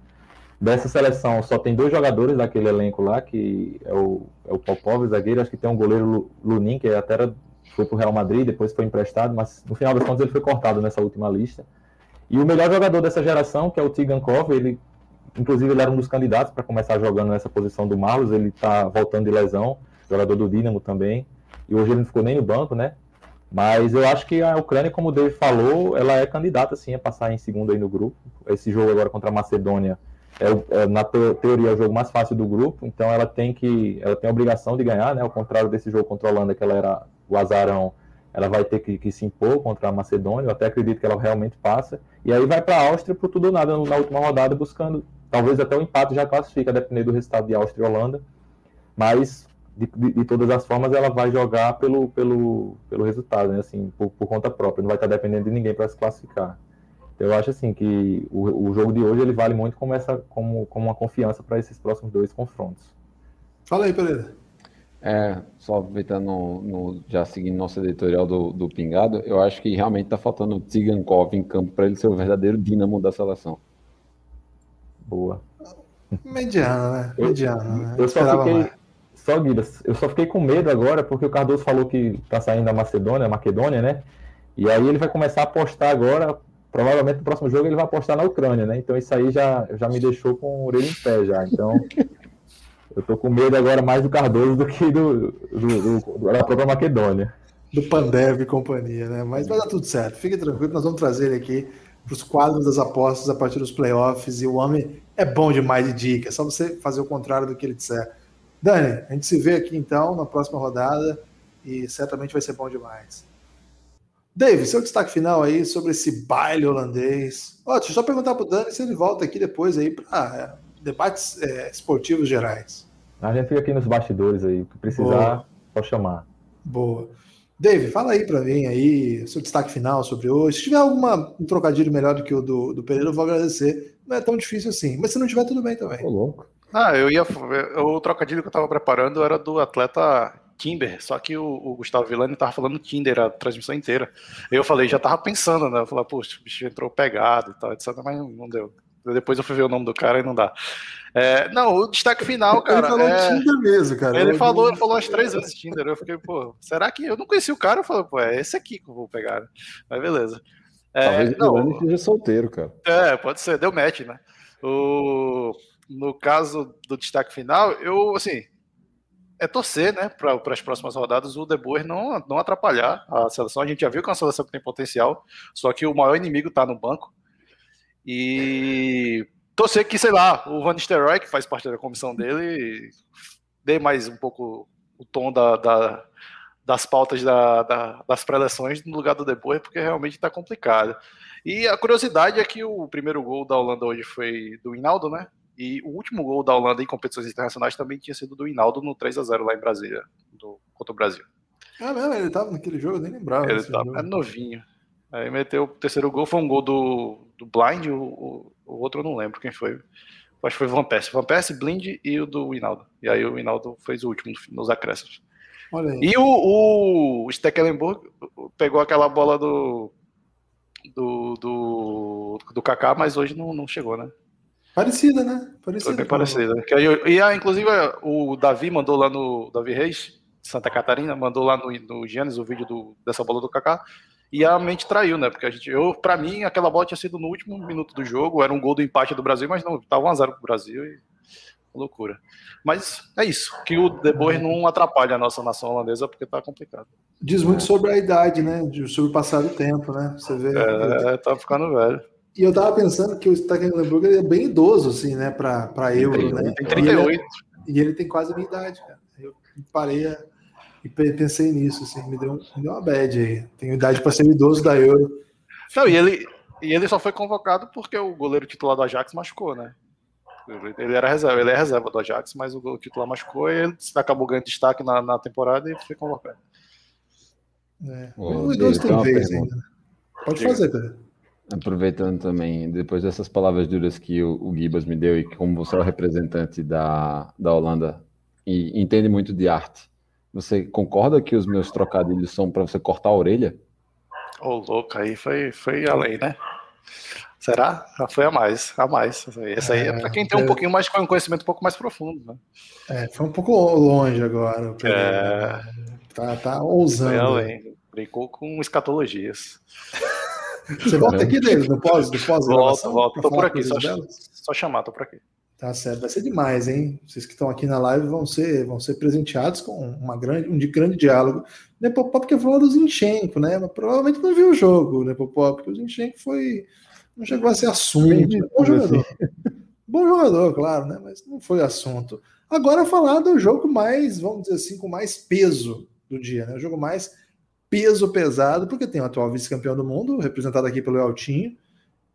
Dessa seleção só tem dois jogadores daquele elenco lá, que é o, é o Popov, zagueiro, acho que tem um goleiro Lunin, que até era, foi para o Real Madrid, depois foi emprestado, mas no final das contas ele foi cortado nessa última lista. E o melhor jogador dessa geração, que é o Tigankov, ele, inclusive ele era um dos candidatos para começar jogando nessa posição do Marlos, ele está voltando de lesão, jogador do Dinamo também, e hoje ele não ficou nem no banco, né? Mas eu acho que a Ucrânia, como o David falou, ela é candidata sim a passar em segundo aí no grupo. Esse jogo agora contra a Macedônia é, é na teoria é o jogo mais fácil do grupo, então ela tem que ela tem a obrigação de ganhar, né? Ao contrário desse jogo contra a Holanda, que ela era o azarão, ela vai ter que, que se impor contra a Macedônia. Eu até acredito que ela realmente passa. E aí vai para a Áustria por tudo ou nada na última rodada, buscando talvez até o empate já classifica, dependendo do resultado de Áustria e Holanda. Mas de, de, de, todas as formas, ela vai jogar pelo, pelo, pelo resultado, né? assim, por, por conta própria. Não vai estar dependendo de ninguém para se classificar. Eu acho assim que o, o jogo de hoje ele vale muito como, essa, como, como uma confiança para esses próximos dois confrontos. Fala aí, Pereira. É, só aproveitando, no, no, já seguindo nosso editorial do, do Pingado, eu acho que realmente está faltando o Tsigankov em campo para ele ser o verdadeiro dínamo da seleção. Boa. Mediana, né? Mediana, né? Eu, eu só fiquei, mais. só Guidas, eu só fiquei com medo agora porque o Cardoso falou que está saindo da Macedônia, Maquedônia, né? E aí ele vai começar a apostar agora provavelmente no próximo jogo ele vai apostar na Ucrânia, né? Então isso aí já, já me deixou com o orelha em pé já. Então eu tô com medo agora mais do Cardoso do que do, do, do da própria Maquedônia. Do Pandev e companhia, né? Mas vai dar tudo certo. Fique tranquilo, nós vamos trazer ele aqui para os quadros das apostas a partir dos playoffs. E o homem é bom demais de dica, é só você fazer o contrário do que ele disser. Dani, a gente se vê aqui então na próxima rodada e certamente vai ser bom demais. Dave, seu destaque final aí sobre esse baile holandês. Ó, deixa eu só perguntar para o Dani se ele volta aqui depois aí para é, debates é, esportivos gerais. A gente fica aqui nos bastidores aí, se precisar, só chamar. Boa. Dave, fala aí para mim aí, seu destaque final sobre hoje. Se tiver alguma um trocadilho melhor do que o do, do Pereira, eu vou agradecer. Não é tão difícil assim, mas se não tiver, tudo bem também. Tô louco. Ah, eu ia. O trocadilho que eu estava preparando era do atleta Timber, só que o, o Gustavo Villani tava falando Tinder a transmissão inteira. Eu falei, já tava pensando, né? Eu falei, poxa, o bicho entrou pegado e tal, etc, mas não deu. Depois eu fui ver o nome do cara e não dá. É, não, o destaque final, cara. Ele falou é... Tinder mesmo, cara. Ele falou, ele falou umas três vezes Tinder. Eu fiquei, pô, será que eu não conheci o cara? Eu falei, pô, é esse aqui que eu vou pegar. Mas beleza. É, Talvez não, o seja solteiro, cara. É, pode ser, deu match, né? O, no caso do destaque final, eu, assim, é torcer, né, para as próximas rodadas o De Boer não, não atrapalhar a seleção. A gente já viu que é uma seleção que tem potencial, só que o maior inimigo está no banco. E torcer que, sei lá, o Van Nistelrooy, que faz parte da comissão dele, dê mais um pouco o tom da, da das pautas da, da, das preleções no lugar do De Boer, porque realmente está complicado. E a curiosidade é que o primeiro gol da Holanda hoje foi do Hinaldo, né? E o último gol da Holanda em competições internacionais também tinha sido do Hinaldo no 3 a 0 lá em Brasília, do, contra o Brasil. Ah, mesmo? Ele estava naquele jogo, eu nem lembrava. Ele estava, é novinho. Aí meteu o terceiro gol, foi um gol do, do Blind, o, o, o outro eu não lembro quem foi. Acho que foi Van Persie. Van Persie, Blind e o do Hinaldo. E aí o Hinaldo fez o último nos acréscimos. E o, o Stecklenburg pegou aquela bola do do, do, do Kaká, mas hoje não, não chegou, né? Parecida, né? Parecida. Foi bem parecida. E, a, inclusive, o Davi mandou lá no. Davi Reis, Santa Catarina, mandou lá no, no Giannis o vídeo do, dessa bola do Kaká. E a mente traiu, né? Porque a gente, eu, pra mim, aquela bola tinha sido no último minuto do jogo, era um gol do empate do Brasil, mas não, tava 1x0 pro Brasil e loucura. Mas é isso, que o De Boer não atrapalha a nossa nação holandesa porque tá complicado. Diz muito sobre a idade, né? Sobre o passar do tempo, né? Você vê. É, tá ficando velho. E eu tava pensando que o Stecklenburg é bem idoso, assim, né, para Euro, né? Tem 38. E ele, e ele, tem quase a minha idade, cara. Eu parei a, e pensei nisso, assim, me deu, me deu uma bad aí. Tenho idade para ser idoso da Euro. Não, e ele, e ele só foi convocado porque o goleiro titular do Ajax machucou, né? Ele era reserva, ele é reserva do Ajax, mas o titular machucou e ele acabou ganhando destaque na, na temporada e foi convocado. É. o idoso tem vez ainda. Né? Pode fazer, Pedro. Aproveitando também, depois dessas palavras duras que o, o Gibas me deu, e como você é o representante da, da Holanda e entende muito de arte, você concorda que os meus trocadilhos são para você cortar a orelha? Ô, oh, louco, aí foi, foi além, né? Será? Foi a mais, a mais. Essa aí é, é para quem tem um pouquinho mais um conhecimento um pouco mais profundo, né? É, foi um pouco longe agora. É... Tá, tá ousando. Foi além. Brincou com escatologias. Você volta aqui, David, no pós, no pós Volto, volto. Tô por aqui, só, só chamar, tô por aqui. Tá certo, vai ser demais, hein? Vocês que estão aqui na live vão ser, vão ser presenteados com uma grande, um grande diálogo. Nepopop que falou do Zinchenko, né? Mas provavelmente não viu o jogo, Nepopop, porque o Zinchenko foi. não chegou a ser assunto. É bom jogador. [laughs] Bom jogador, claro, né? Mas não foi assunto. Agora falar do jogo mais, vamos dizer assim, com mais peso do dia, né? O jogo mais peso pesado, porque tem o atual vice-campeão do mundo, representado aqui pelo Eltinho,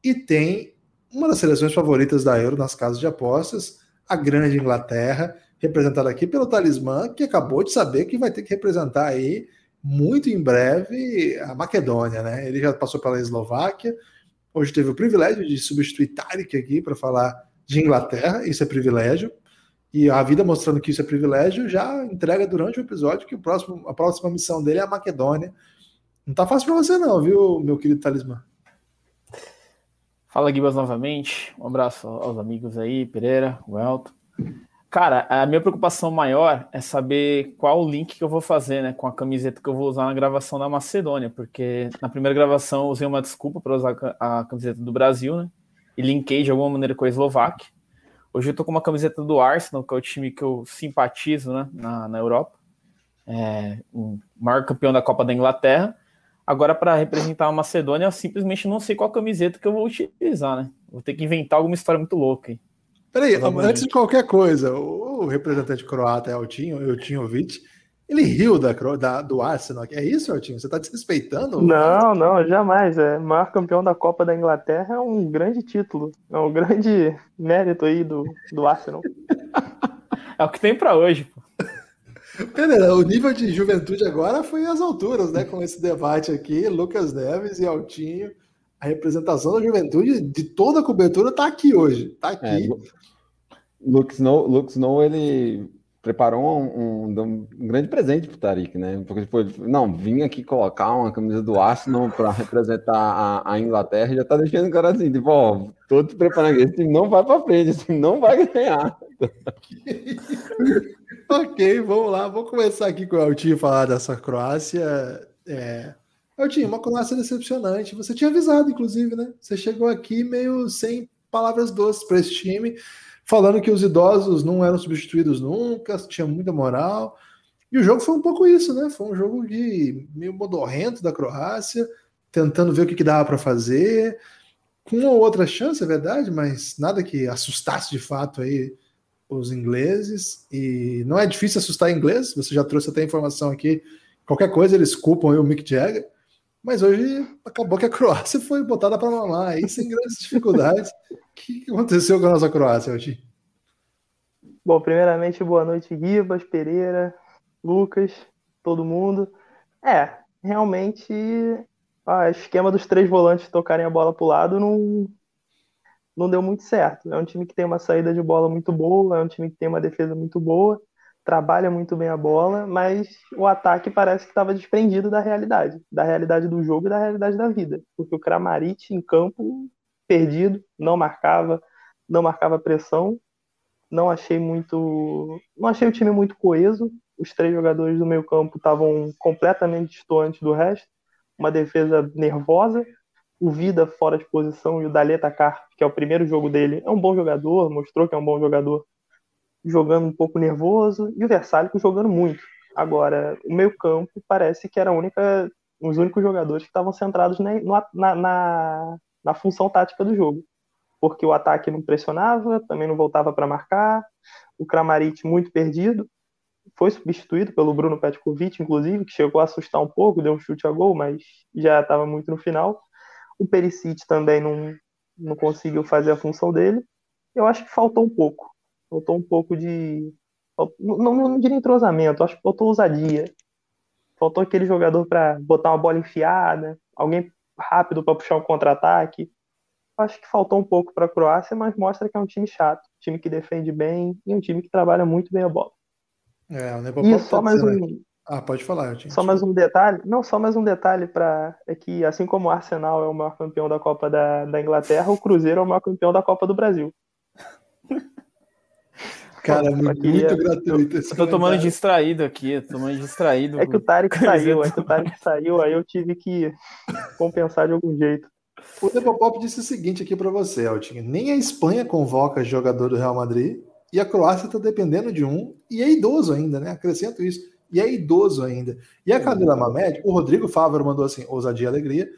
e tem uma das seleções favoritas da Euro nas casas de apostas, a grande Inglaterra, representada aqui pelo Talismã, que acabou de saber que vai ter que representar aí muito em breve a Macedônia, né? Ele já passou pela Eslováquia, hoje teve o privilégio de substituir Tarek aqui para falar de Inglaterra, isso é privilégio. E a vida mostrando que isso é privilégio já entrega durante o episódio que o próximo, a próxima missão dele é a Macedônia. Não tá fácil para você não, viu, meu querido Talismã? Fala, Guibas, novamente. Um abraço aos amigos aí, Pereira, o Elton. Cara, a minha preocupação maior é saber qual o link que eu vou fazer, né, com a camiseta que eu vou usar na gravação da Macedônia, porque na primeira gravação eu usei uma desculpa para usar a camiseta do Brasil, né, e linkei de alguma maneira com a Eslováquia. Hoje eu tô com uma camiseta do Arsenal, que é o time que eu simpatizo, né, na, na Europa. É, o maior campeão da Copa da Inglaterra. Agora, para representar a Macedônia, eu simplesmente não sei qual camiseta que eu vou utilizar, né? Vou ter que inventar alguma história muito louca aí. Peraí, antes de qualquer coisa, o representante croata é Altinho, Eltinhovic, ele riu da, da, do Arsenal. É isso, Altinho? Você está desrespeitando? Não, não, jamais. É maior campeão da Copa da Inglaterra é um grande título. É um grande [laughs] mérito aí do, do Arsenal. [laughs] é o que tem para hoje, pô. O nível de juventude agora foi às alturas, né? Com esse debate aqui, Lucas Neves e Altinho. A representação da juventude de toda a cobertura está aqui hoje. Está aqui. É, Luke Snow, Luke Snow, ele preparou um, um, um grande presente para o Tariq, né? Porque tipo, não, vim aqui colocar uma camisa do Arsenal para [laughs] representar a, a, Inglaterra e já tá deixando o cara assim, tipo, ó, tô te preparando esse time não vai para frente, esse time não vai ganhar. [laughs] ok, vamos lá, vou começar aqui com o Eltinho falar dessa Croácia. É... Eltinho, uma Croácia decepcionante. Você tinha avisado, inclusive, né? Você chegou aqui meio sem palavras doces para esse time, falando que os idosos não eram substituídos nunca, tinha muita moral. E o jogo foi um pouco isso, né? Foi um jogo de meio modorrento da Croácia, tentando ver o que, que dava para fazer, com uma outra chance, é verdade, mas nada que assustasse de fato aí os ingleses, e não é difícil assustar inglês, você já trouxe até a informação aqui, qualquer coisa eles culpam o Mick Jagger, mas hoje acabou que a Croácia foi botada para mamar aí sem grandes dificuldades. O que aconteceu com a nossa Croácia, hoje? Bom, primeiramente, boa noite, Ribas, Pereira, Lucas, todo mundo. É, realmente, o esquema dos três volantes tocarem a bola para o lado não, não deu muito certo. É um time que tem uma saída de bola muito boa, é um time que tem uma defesa muito boa, trabalha muito bem a bola, mas o ataque parece que estava desprendido da realidade, da realidade do jogo e da realidade da vida, porque o Kramaric em campo perdido, não marcava, não marcava pressão, não achei muito, não achei o time muito coeso. Os três jogadores do meio campo estavam completamente distantes do resto, uma defesa nervosa, o Vida fora de posição e o Daleta Carp, que é o primeiro jogo dele, é um bom jogador, mostrou que é um bom jogador, jogando um pouco nervoso, e o Versálico jogando muito. Agora, o meio-campo parece que era única, os únicos jogadores que estavam centrados na, na, na, na função tática do jogo. Porque o ataque não pressionava, também não voltava para marcar, o Kramaric muito perdido, foi substituído pelo Bruno Petkovic, inclusive, que chegou a assustar um pouco, deu um chute a gol, mas já estava muito no final. O Perisic também não, não conseguiu fazer a função dele. Eu acho que faltou um pouco. Faltou um pouco de. Não, não, não diria entrosamento, acho que faltou ousadia. Faltou aquele jogador para botar uma bola enfiada, alguém rápido para puxar um contra-ataque. Acho que faltou um pouco para a Croácia, mas mostra que é um time chato, um time que defende bem e um time que trabalha muito bem a bola. É, o e só mais um, ah, pode falar. Só mais um detalhe. Não, só mais um detalhe para é que assim como o Arsenal é o maior campeão da Copa da, da Inglaterra, o Cruzeiro é o maior campeão da Copa do Brasil. Cara, muito, muito gratuito. Eu tô tomando distraído aqui, tô tomando distraído. É que o Tarek saiu, é que o Tarek saiu, aí eu tive que compensar de algum jeito. O Nepopop disse o seguinte aqui para você, Altinho. Nem a Espanha convoca jogador do Real Madrid e a Croácia tá dependendo de um, e é idoso ainda, né? Acrescento isso e é idoso ainda. E a Camila Mamed, o Rodrigo Fávaro mandou assim, ousadia e alegria.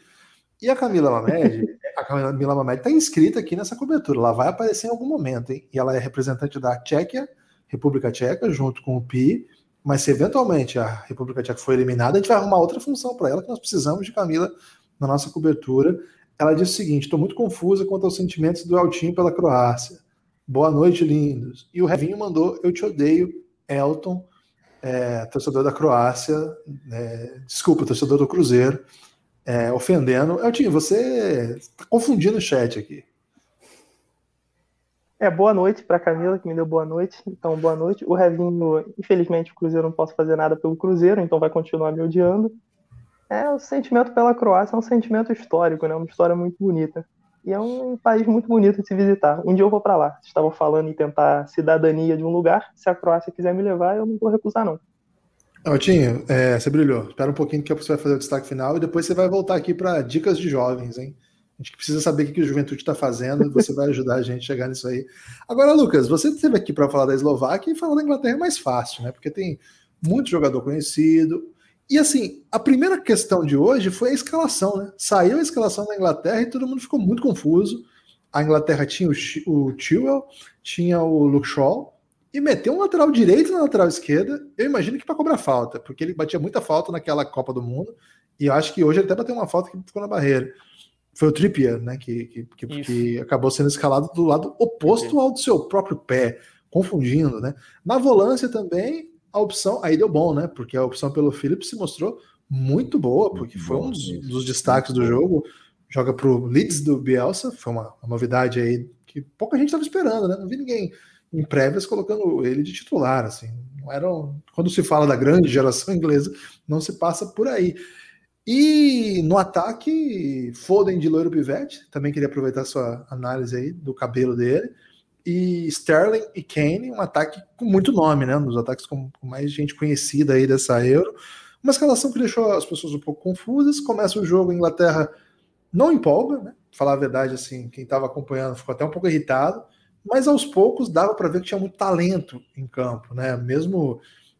E a Camila Mamed a Camila Mamed está inscrita aqui nessa cobertura. Ela vai aparecer em algum momento, hein? E ela é representante da Tchequia, República Tcheca, junto com o Pi. Mas se eventualmente a República Tcheca for eliminada, a gente vai arrumar outra função para ela, que nós precisamos de Camila na nossa cobertura. Ela disse o seguinte: estou muito confusa quanto aos sentimentos do Altinho pela Croácia. Boa noite, lindos. E o Revinho mandou: Eu te odeio, Elton, é, torcedor da Croácia, é, desculpa, torcedor do Cruzeiro, é, ofendendo. Eltinho, você está confundindo o chat aqui. É, boa noite para Camila, que me deu boa noite. Então, boa noite. O Revinho, infelizmente, o Cruzeiro não posso fazer nada pelo Cruzeiro, então vai continuar me odiando. É, o sentimento pela Croácia é um sentimento histórico, né? Uma história muito bonita. E é um país muito bonito de se visitar. Um dia eu vou para lá. Vocês estavam falando em tentar cidadania de um lugar. Se a Croácia quiser me levar, eu não vou recusar, não. Altinho, é, você brilhou. Espera um pouquinho que você vai fazer o destaque final e depois você vai voltar aqui para dicas de jovens, hein? A gente precisa saber o que o Juventude está fazendo você vai ajudar a gente a chegar nisso aí. Agora, Lucas, você esteve aqui para falar da Eslováquia e falar da Inglaterra é mais fácil, né? Porque tem muito jogador conhecido. E assim, a primeira questão de hoje foi a escalação, né? Saiu a escalação da Inglaterra e todo mundo ficou muito confuso. A Inglaterra tinha o, o tinha o Luke Shaw e meteu um lateral direito na lateral esquerda. Eu imagino que para cobrar falta, porque ele batia muita falta naquela Copa do Mundo. E eu acho que hoje ele até bateu uma falta que ficou na barreira foi o Trippier, né, que, que, que, que, acabou sendo escalado do lado oposto ao do seu próprio pé, confundindo, né? Na volância também, a opção, aí deu bom, né? Porque a opção pelo Phillips se mostrou muito boa, porque foi um dos, dos destaques do jogo. Joga para o Leeds do Bielsa, foi uma, uma, novidade aí que pouca gente estava esperando, né? Não vi ninguém em prévias colocando ele de titular, assim. Não era, quando se fala da grande geração [laughs] inglesa, não se passa por aí. E no ataque, Foden de loiro pivete, também queria aproveitar sua análise aí do cabelo dele. E Sterling e Kane, um ataque com muito nome, né? Um dos ataques com, mais gente conhecida aí dessa Euro. Uma escalação que deixou as pessoas um pouco confusas. Começa o jogo, a Inglaterra não empolga, né? Falar a verdade, assim, quem estava acompanhando ficou até um pouco irritado, mas aos poucos dava para ver que tinha muito talento em campo, né? Mesmo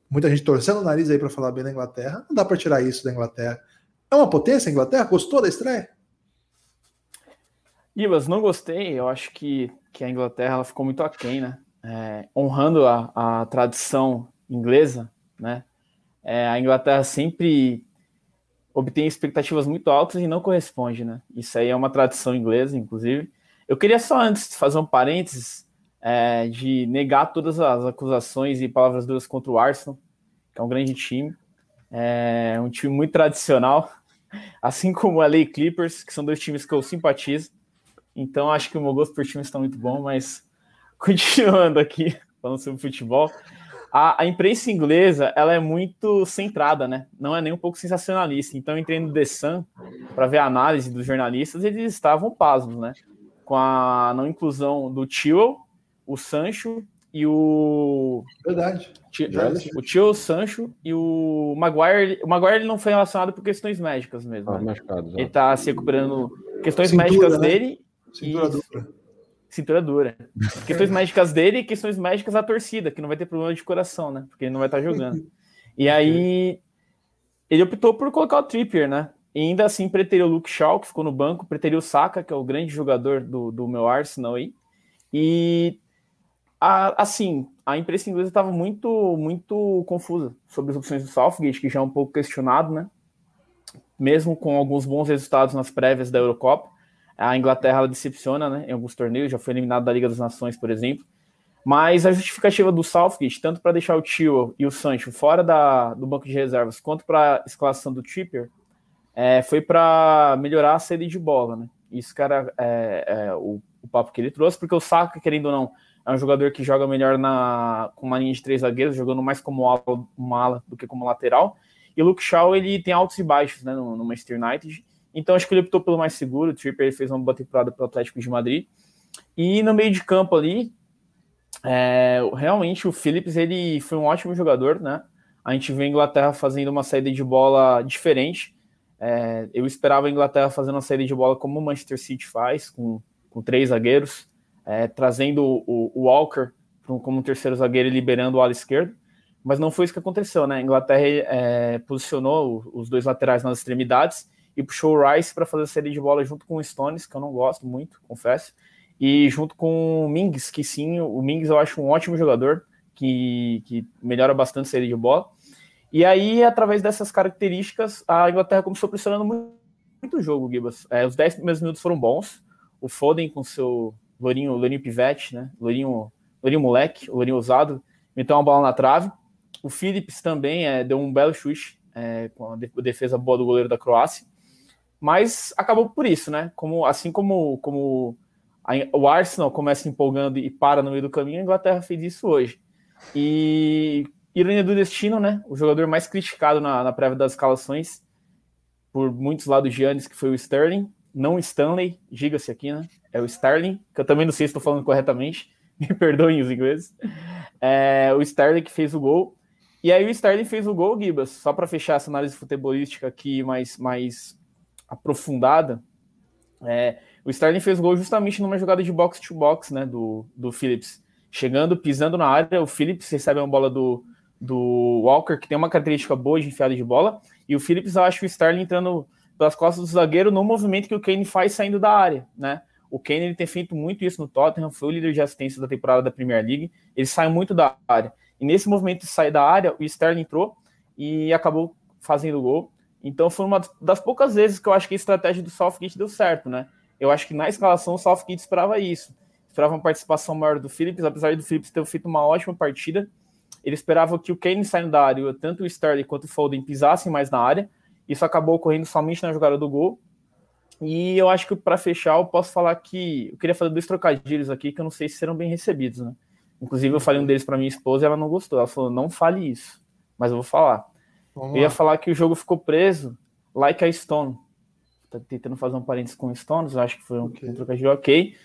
muita gente torcendo o nariz aí para falar bem da Inglaterra, não dá para tirar isso da Inglaterra. É uma potência a Inglaterra? Gostou da estreia? Ibas, não gostei. Eu acho que, que a Inglaterra ela ficou muito aquém, né? É, honrando a, a tradição inglesa, né? É, a Inglaterra sempre obtém expectativas muito altas e não corresponde, né? Isso aí é uma tradição inglesa, inclusive. Eu queria só antes fazer um parênteses é, de negar todas as acusações e palavras duras contra o Arsenal, que é um grande time. É um time muito tradicional, [laughs] assim como a LA Clippers, que são dois times que eu simpatizo. Então acho que o meu gosto por time está muito bom, mas [laughs] continuando aqui, falando sobre futebol, a, a, imprensa inglesa ela é muito centrada, né? Não é nem um pouco sensacionalista. Então, entrei no The Sun para ver a análise dos jornalistas, eles estavam pasmos, né? Com a não inclusão do Tio, o Sancho e o. Verdade. O tio Sancho e o Maguire. O Maguire ele não foi relacionado por questões médicas mesmo. Ah, né? ele está se recuperando questões Cintura, médicas né? dele. Cintura e... dura. Cintura dura. questões médicas dele e questões médicas da torcida, que não vai ter problema de coração, né? Porque ele não vai estar tá jogando. E aí ele optou por colocar o Trippier, né? E ainda assim preteriu o Luke Shaw, que ficou no banco, preteriu o Saka, que é o grande jogador do, do meu Arsenal aí. E a, assim, a imprensa inglesa estava muito, muito confusa sobre as opções do Southgate, que já é um pouco questionado, né? Mesmo com alguns bons resultados nas prévias da Eurocopa, a Inglaterra decepciona, né? Em alguns torneios, já foi eliminado da Liga das Nações, por exemplo. Mas a justificativa do Southgate, tanto para deixar o Tio e o Sancho fora da, do banco de reservas, quanto para a escalação do Trippier, é, foi para melhorar a saída de bola, né? Isso, cara, é, é o, o, papo que ele trouxe, porque o Saka, querendo ou não, é um jogador que joga melhor na, com uma linha de três zagueiros, jogando mais como ala, uma ala do que como lateral. E o Luke Shaw, ele tem altos e baixos né, no, no Manchester United. Então acho que ele optou pelo mais seguro. O Tripper fez uma boa temporada para o Atlético de Madrid. E no meio de campo ali, é, realmente o Phillips ele foi um ótimo jogador, né? A gente vê a Inglaterra fazendo uma saída de bola diferente. É, eu esperava a Inglaterra fazendo uma saída de bola como o Manchester City faz, com, com três zagueiros é, trazendo o, o Walker como um terceiro zagueiro e liberando o ala esquerdo, mas não foi isso que aconteceu, né? A Inglaterra é, posicionou os dois laterais nas extremidades e puxou o Rice para fazer a série de bola junto com o Stones, que eu não gosto muito, confesso, e junto com o Mings, que sim, o Mings eu acho um ótimo jogador, que, que melhora bastante a série de bola. E aí, através dessas características, a Inglaterra começou pressionando muito, muito o jogo, Gibas. É, os 10 primeiros minutos foram bons. O Foden com seu Lourinho, Lourinho Pivete, né? Lourinho, Lourinho moleque, Lourinho usado, meteu uma bola na trave. O Phillips também é, deu um belo chute é, com a defesa boa do goleiro da Croácia. Mas acabou por isso, né? Como, assim como, como a, o Arsenal começa empolgando e para no meio do caminho, a Inglaterra fez isso hoje. E ironia do destino, né? O jogador mais criticado na, na prévia das escalações por muitos lados de Giannis, que foi o Sterling, não o Stanley, diga-se aqui, né? É o Sterling, que eu também não sei se estou falando corretamente, [laughs] me perdoem os ingleses. É, o Sterling que fez o gol. E aí o Sterling fez o gol, Gibas, só para fechar essa análise futebolística aqui mais, mais aprofundada. É, o Sterling fez o gol justamente numa jogada de box-to-box, né, do, do Phillips. Chegando, pisando na área, o Phillips recebe uma bola do, do Walker, que tem uma característica boa de enfiada de bola, e o Phillips acha o Sterling entrando pelas costas do zagueiro no movimento que o Kane faz saindo da área, né? O Kane ele tem feito muito isso no Tottenham, foi o líder de assistência da temporada da Premier League, ele sai muito da área. E nesse movimento de sair da área, o Sterling entrou e acabou fazendo gol. Então foi uma das poucas vezes que eu acho que a estratégia do Southgate deu certo, né? Eu acho que na escalação o Southgate esperava isso. Esperava uma participação maior do Phillips, apesar do Phillips ter feito uma ótima partida. Ele esperava que o Kane saindo da área, tanto o Sterling quanto o Foden pisassem mais na área. Isso acabou ocorrendo somente na jogada do gol. E eu acho que para fechar, eu posso falar que eu queria fazer dois trocadilhos aqui que eu não sei se serão bem recebidos, né? Inclusive, eu falei um deles para minha esposa e ela não gostou. Ela falou: não fale isso, mas eu vou falar. Vamos eu ia falar que o jogo ficou preso, like a Stone. Tá tentando fazer um parênteses com Stones, eu acho que foi um, okay. um trocadilho ok.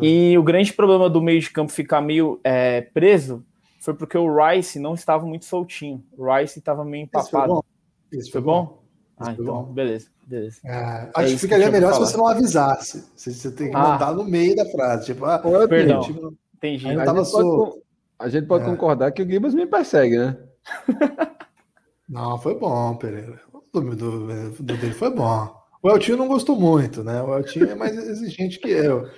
E o grande problema do meio de campo ficar meio é, preso foi porque o Rice não estava muito soltinho. O Rice estava meio empapado. Isso foi bom? bom? Ah, então, beleza. beleza. É, é acho que ficaria melhor se você não avisasse. Você, tem que ah. mandar no meio da frase. Tipo, ah, perdão. Tipo, Entendi. A, gente pode, a gente pode é. concordar que o Gibas me persegue, né? [laughs] não, foi bom, Pereira. O do, do, do dele foi bom. O Eltinho não gostou muito, né? O Eltinho é mais [laughs] exigente que eu.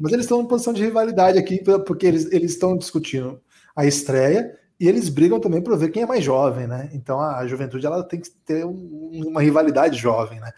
Mas eles estão em posição de rivalidade aqui, porque eles, eles estão discutindo a estreia e eles brigam também para ver quem é mais jovem, né? Então a juventude ela tem que ter um, uma rivalidade jovem, né?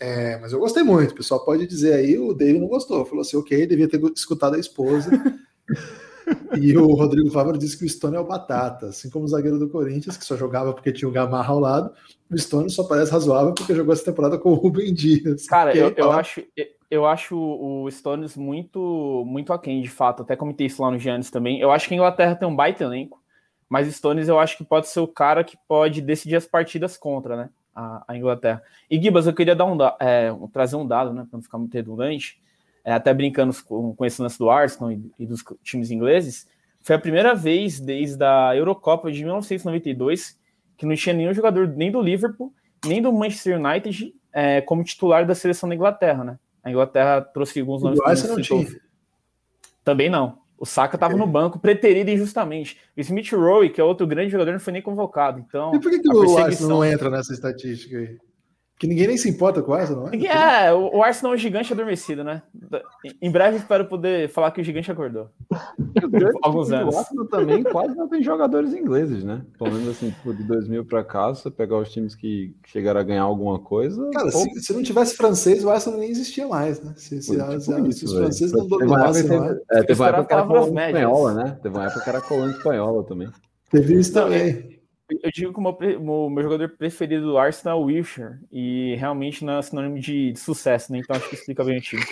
É, mas eu gostei muito. O pessoal pode dizer aí, o David não gostou. Falou assim, ok, devia ter escutado a esposa. [laughs] e o Rodrigo Fávaro disse que o Stone é o batata, assim como o zagueiro do Corinthians, que só jogava porque tinha o Gamarra ao lado. O Stone só parece razoável porque jogou essa temporada com o Rubem Dias. Cara, eu, eu, acho, eu acho o Stones muito, muito aquém, de fato. Até comentei isso lá no Giannis também. Eu acho que a Inglaterra tem um baita elenco, mas Stones eu acho que pode ser o cara que pode decidir as partidas contra, né? A, a Inglaterra. E Gibas, eu queria dar um, é, trazer um dado, né? Para não ficar muito redundante. É, até brincando com, com esse lance do Arsenal e, e dos times ingleses. Foi a primeira vez desde a Eurocopa de 1992 que não tinha nenhum jogador nem do Liverpool, nem do Manchester United é, como titular da seleção da Inglaterra, né? A Inglaterra trouxe alguns nomes. O não tinha. Também não. O Saka estava no banco, preterido injustamente. O Smith Rowe, que é outro grande jogador, não foi nem convocado. Então, e por que, que o Arsenal não entra nessa estatística aí? Que ninguém nem se importa com o Arsenal, não é? É, o Arsenal é um gigante adormecido, né? Em breve espero poder falar que o gigante acordou. Alguns anos. O [laughs] Arsenal também quase não tem jogadores ingleses, né? Pelo menos assim, tipo, de 2000 para cá, você pegar os times que chegaram a ganhar alguma coisa. Cara, ou... se, se, não tivesse francês, o Arsenal nem existia mais, né? Se, se, tipo se, se os franceses não dominassem mais. É, teve uma época que era colônia espanhola, né? Teve uma época que era colônia espanhola também. Teve isso também. Eu digo que o meu, o meu jogador preferido do Arsenal é o Wilshire, e realmente não é sinônimo de, de, sucesso, né? Então acho que explica bem o time.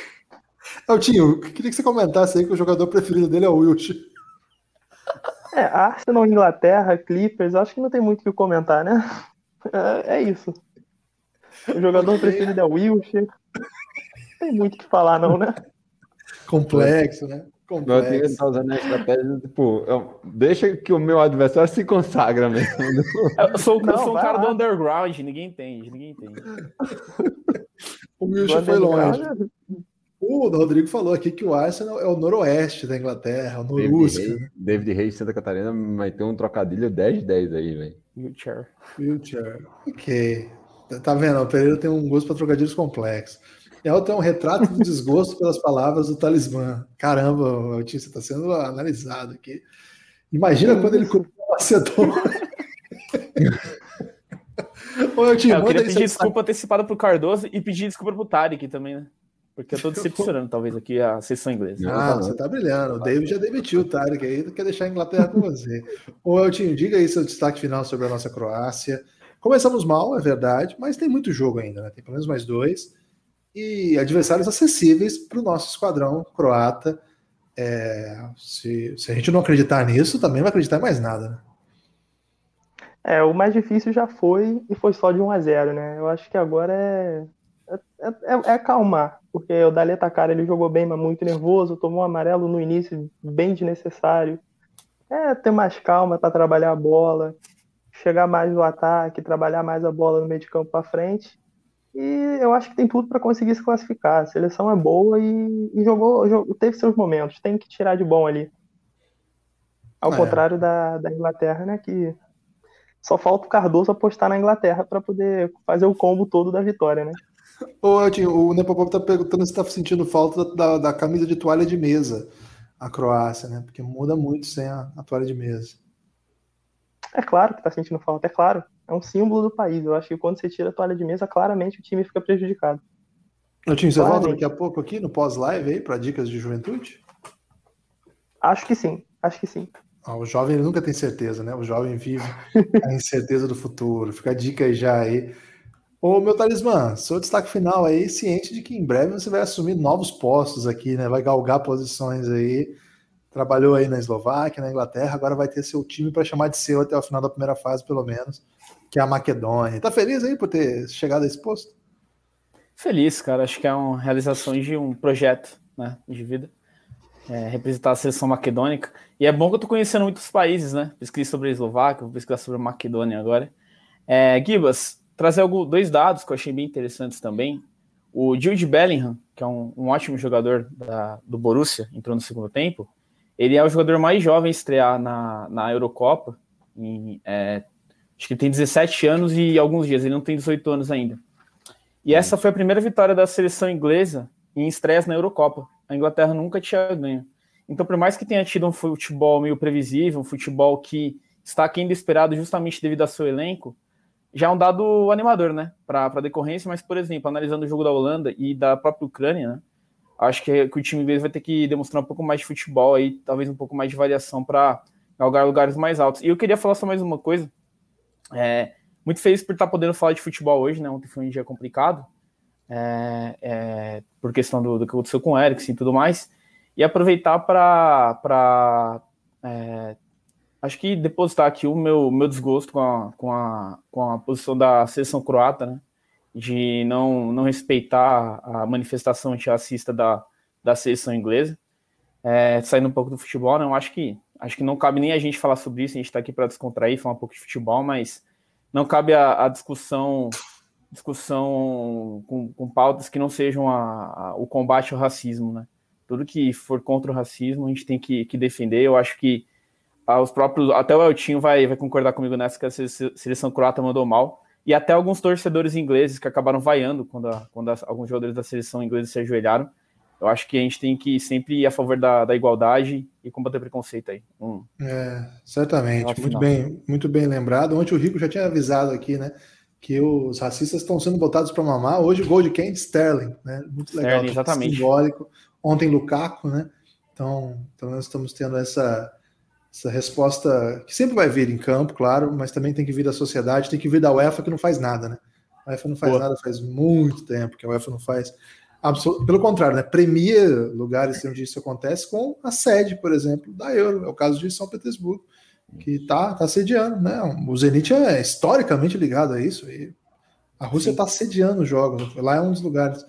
Altinho, queria que você comentasse aí que o jogador preferido dele é o Wilshire. É, Arsenal, Inglaterra, Clippers, acho que não tem muito o que comentar, né? É, é isso. O jogador preferido é o Wilshire. Não tem muito o que falar, não, né? Complexo, né? Complexo. Meu time tá usando a estratégia, tipo, eu, deixa que o meu adversário se consagra mesmo. Eu sou, não, eu sou um cara lá. do underground, ninguém entende, ninguém entende. [laughs] o Wilson foi longe. O Rodrigo falou aqui que o Arsenal é o noroeste da Inglaterra, o Norusca. David, Reis, David Reis Santa Catarina vai ter um trocadilho 10-10 aí, velho. Wheelchair. Wheelchair. Ok. Tá vendo? O Pereira tem um gosto para trocadilhos complexos. Elton é um retrato do desgosto [laughs] pelas palavras do talismã. Caramba, Tim, você está sendo analisado aqui. Imagina quando ele comprou o. [laughs] Ô, Elton, é, eu queria pedir desculpa antecipada pro Cardoso e pedir desculpa pro Tarek também, né? Porque eu tô [laughs] decepcionando, talvez, aqui a sessão inglesa. Ah, você tá brilhando. O David já demitiu o Tarek aí, não quer deixar a Inglaterra com você. Ô, Eltinho, diga aí seu destaque final sobre a nossa Croácia. Começamos mal, é verdade, mas tem muito jogo ainda, né? Tem pelo menos mais dois. E adversários acessíveis para o nosso esquadrão croata. É, se, se, a gente não acreditar nisso, também vai acreditar em mais nada, né? É, o mais difícil já foi e foi só de 1 a 0 né? Eu acho que agora é, é, é, é acalmar, porque o Daleta Cara ele jogou bem, mas muito nervoso, tomou um amarelo no início, bem desnecessário. É ter mais calma para trabalhar a bola, chegar mais no ataque, trabalhar mais a bola no meio de campo para frente. E eu acho que tem tudo para conseguir se classificar. A seleção é boa e, e jogou, jogou, teve seus momentos, tem que tirar de bom ali. Ao é. contrário da, da Inglaterra, né? Que só falta o Cardoso apostar na Inglaterra para poder fazer o combo todo da vitória, né? Ô, Elton, o Nepopop tá perguntando se tá sentindo falta da, da, camisa de toalha de mesa, a Croácia, né? Porque muda muito sem a, a toalha de mesa. É claro que tá sentindo falta, é claro. É um símbolo do país. Eu acho que quando você tira a toalha de mesa, claramente o time fica prejudicado. Elton, você volta daqui a pouco aqui no pós-live aí para dicas de juventude? Acho que sim, acho que sim. Ah, o jovem nunca tem certeza, né? O jovem vive [laughs] a incerteza do futuro. Fica a dica aí já aí. Ô, meu talismã, seu destaque final aí, ciente de que em breve você vai assumir novos postos aqui, né? Vai galgar posições aí. Trabalhou aí na Eslováquia, na Inglaterra, agora vai ter seu time para chamar de seu até o final da primeira fase, pelo menos, que é a Macedônia. Tá feliz aí por ter chegado a esse posto? Feliz, cara. Acho que é uma realização de um projeto né, de vida é, representar a seleção macedônica. E é bom que eu tô conhecendo muitos países, né? Pesquisei sobre a Eslováquia, vou pesquisar sobre a Macedônia agora. É, Gibas, trazer alguns, dois dados que eu achei bem interessantes também. O Jude Bellingham, que é um, um ótimo jogador da, do Borussia, entrou no segundo tempo. Ele é o jogador mais jovem a estrear na, na Eurocopa. Em, é, acho que ele tem 17 anos e alguns dias, ele não tem 18 anos ainda. E essa foi a primeira vitória da seleção inglesa em estreias na Eurocopa a Inglaterra nunca tinha ganho. Então, por mais que tenha tido um futebol meio previsível, um futebol que está aquém do esperado justamente devido ao seu elenco, já é um dado animador, né, para a decorrência. Mas, por exemplo, analisando o jogo da Holanda e da própria Ucrânia, né, acho que, que o time inglês vai ter que demonstrar um pouco mais de futebol aí, talvez um pouco mais de variação para galgar lugares mais altos. E eu queria falar só mais uma coisa. É, muito feliz por estar podendo falar de futebol hoje, né? Ontem foi um dia complicado, é, é, por questão do, do, que aconteceu com o Ericsson e tudo mais, e aproveitar para é, acho que depositar aqui o meu, meu desgosto com a, com, a, com a posição da seleção croata, né? De não, não respeitar a manifestação antirracista da, da seleção inglesa. É, saindo um pouco do futebol, né? Eu acho que acho que não cabe nem a gente falar sobre isso, a gente está aqui para descontrair, falar um pouco de futebol, mas não cabe a, a discussão discussão com, com pautas que não sejam a, a, o combate ao racismo, né? Tudo que for contra o racismo a gente tem que, que defender. Eu acho que ah, os próprios, até o Eltinho vai, vai concordar comigo nessa que a seleção croata mandou mal. E até alguns torcedores ingleses que acabaram vaiando quando, a, quando a, alguns jogadores da seleção inglesa se ajoelharam. Eu acho que a gente tem que sempre ir a favor da, da igualdade e combater preconceito aí. Um, é, certamente. Muito bem, muito bem lembrado. Ontem o Rico já tinha avisado aqui, né? que os racistas estão sendo botados para mamar. Hoje, gol de quem? Sterling, né? Muito legal, Sterling, exatamente. simbólico. Ontem, Lukaku, né? Então, então, nós estamos tendo essa, essa resposta que sempre vai vir em campo, claro, mas também tem que vir da sociedade, tem que vir da UEFA que não faz nada, né? A UEFA não faz Pô. nada faz muito tempo que a UEFA não faz. Pelo contrário, né? Premia lugares onde isso acontece com a sede, por exemplo, da Euro. É o caso de São Petersburgo que está tá sediando, né? O Zenit é historicamente ligado a isso. E a Rússia está sediando os jogos. Lá é um dos lugares.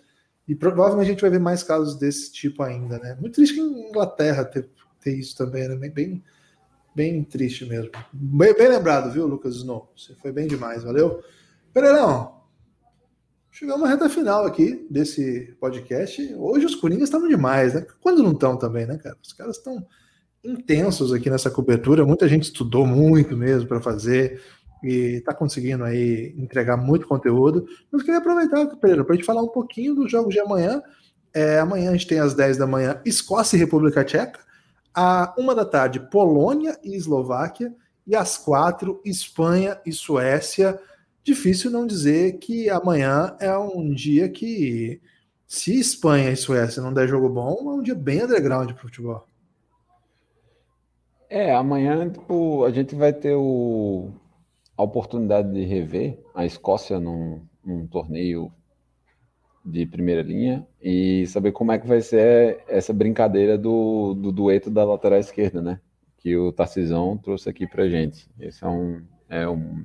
E provavelmente a gente vai ver mais casos desse tipo ainda, né? Muito triste que em Inglaterra ter, ter isso também, né? Bem, bem, bem triste mesmo. Bem, bem, lembrado, viu, Lucas Snow? Você foi bem demais, valeu? Pereirão, chegamos à reta final aqui desse podcast. Hoje os Coringas estavam demais, né? Quando não estão também, né, cara? Os caras estão intensos aqui nessa cobertura. Muita gente estudou muito mesmo para fazer. e está conseguindo aí entregar muito conteúdo. Mas queria aproveitar, Pereira, para a gente falar um pouquinho dos jogos de amanhã. É, amanhã a gente tem às 10 da manhã Escócia e República Tcheca, à uma da tarde Polônia e Eslováquia, e às quatro Espanha e Suécia. Difícil não dizer que amanhã é um dia que, se Espanha e Suécia não der jogo bom, é um dia bem underground para o futebol. É, amanhã tipo, a gente vai ter o, a oportunidade de rever a Escócia num, num torneio de primeira linha e saber como é que vai ser essa brincadeira do, do dueto da lateral esquerda, né? Que o Tarcisão trouxe aqui pra gente. Esse é um, é um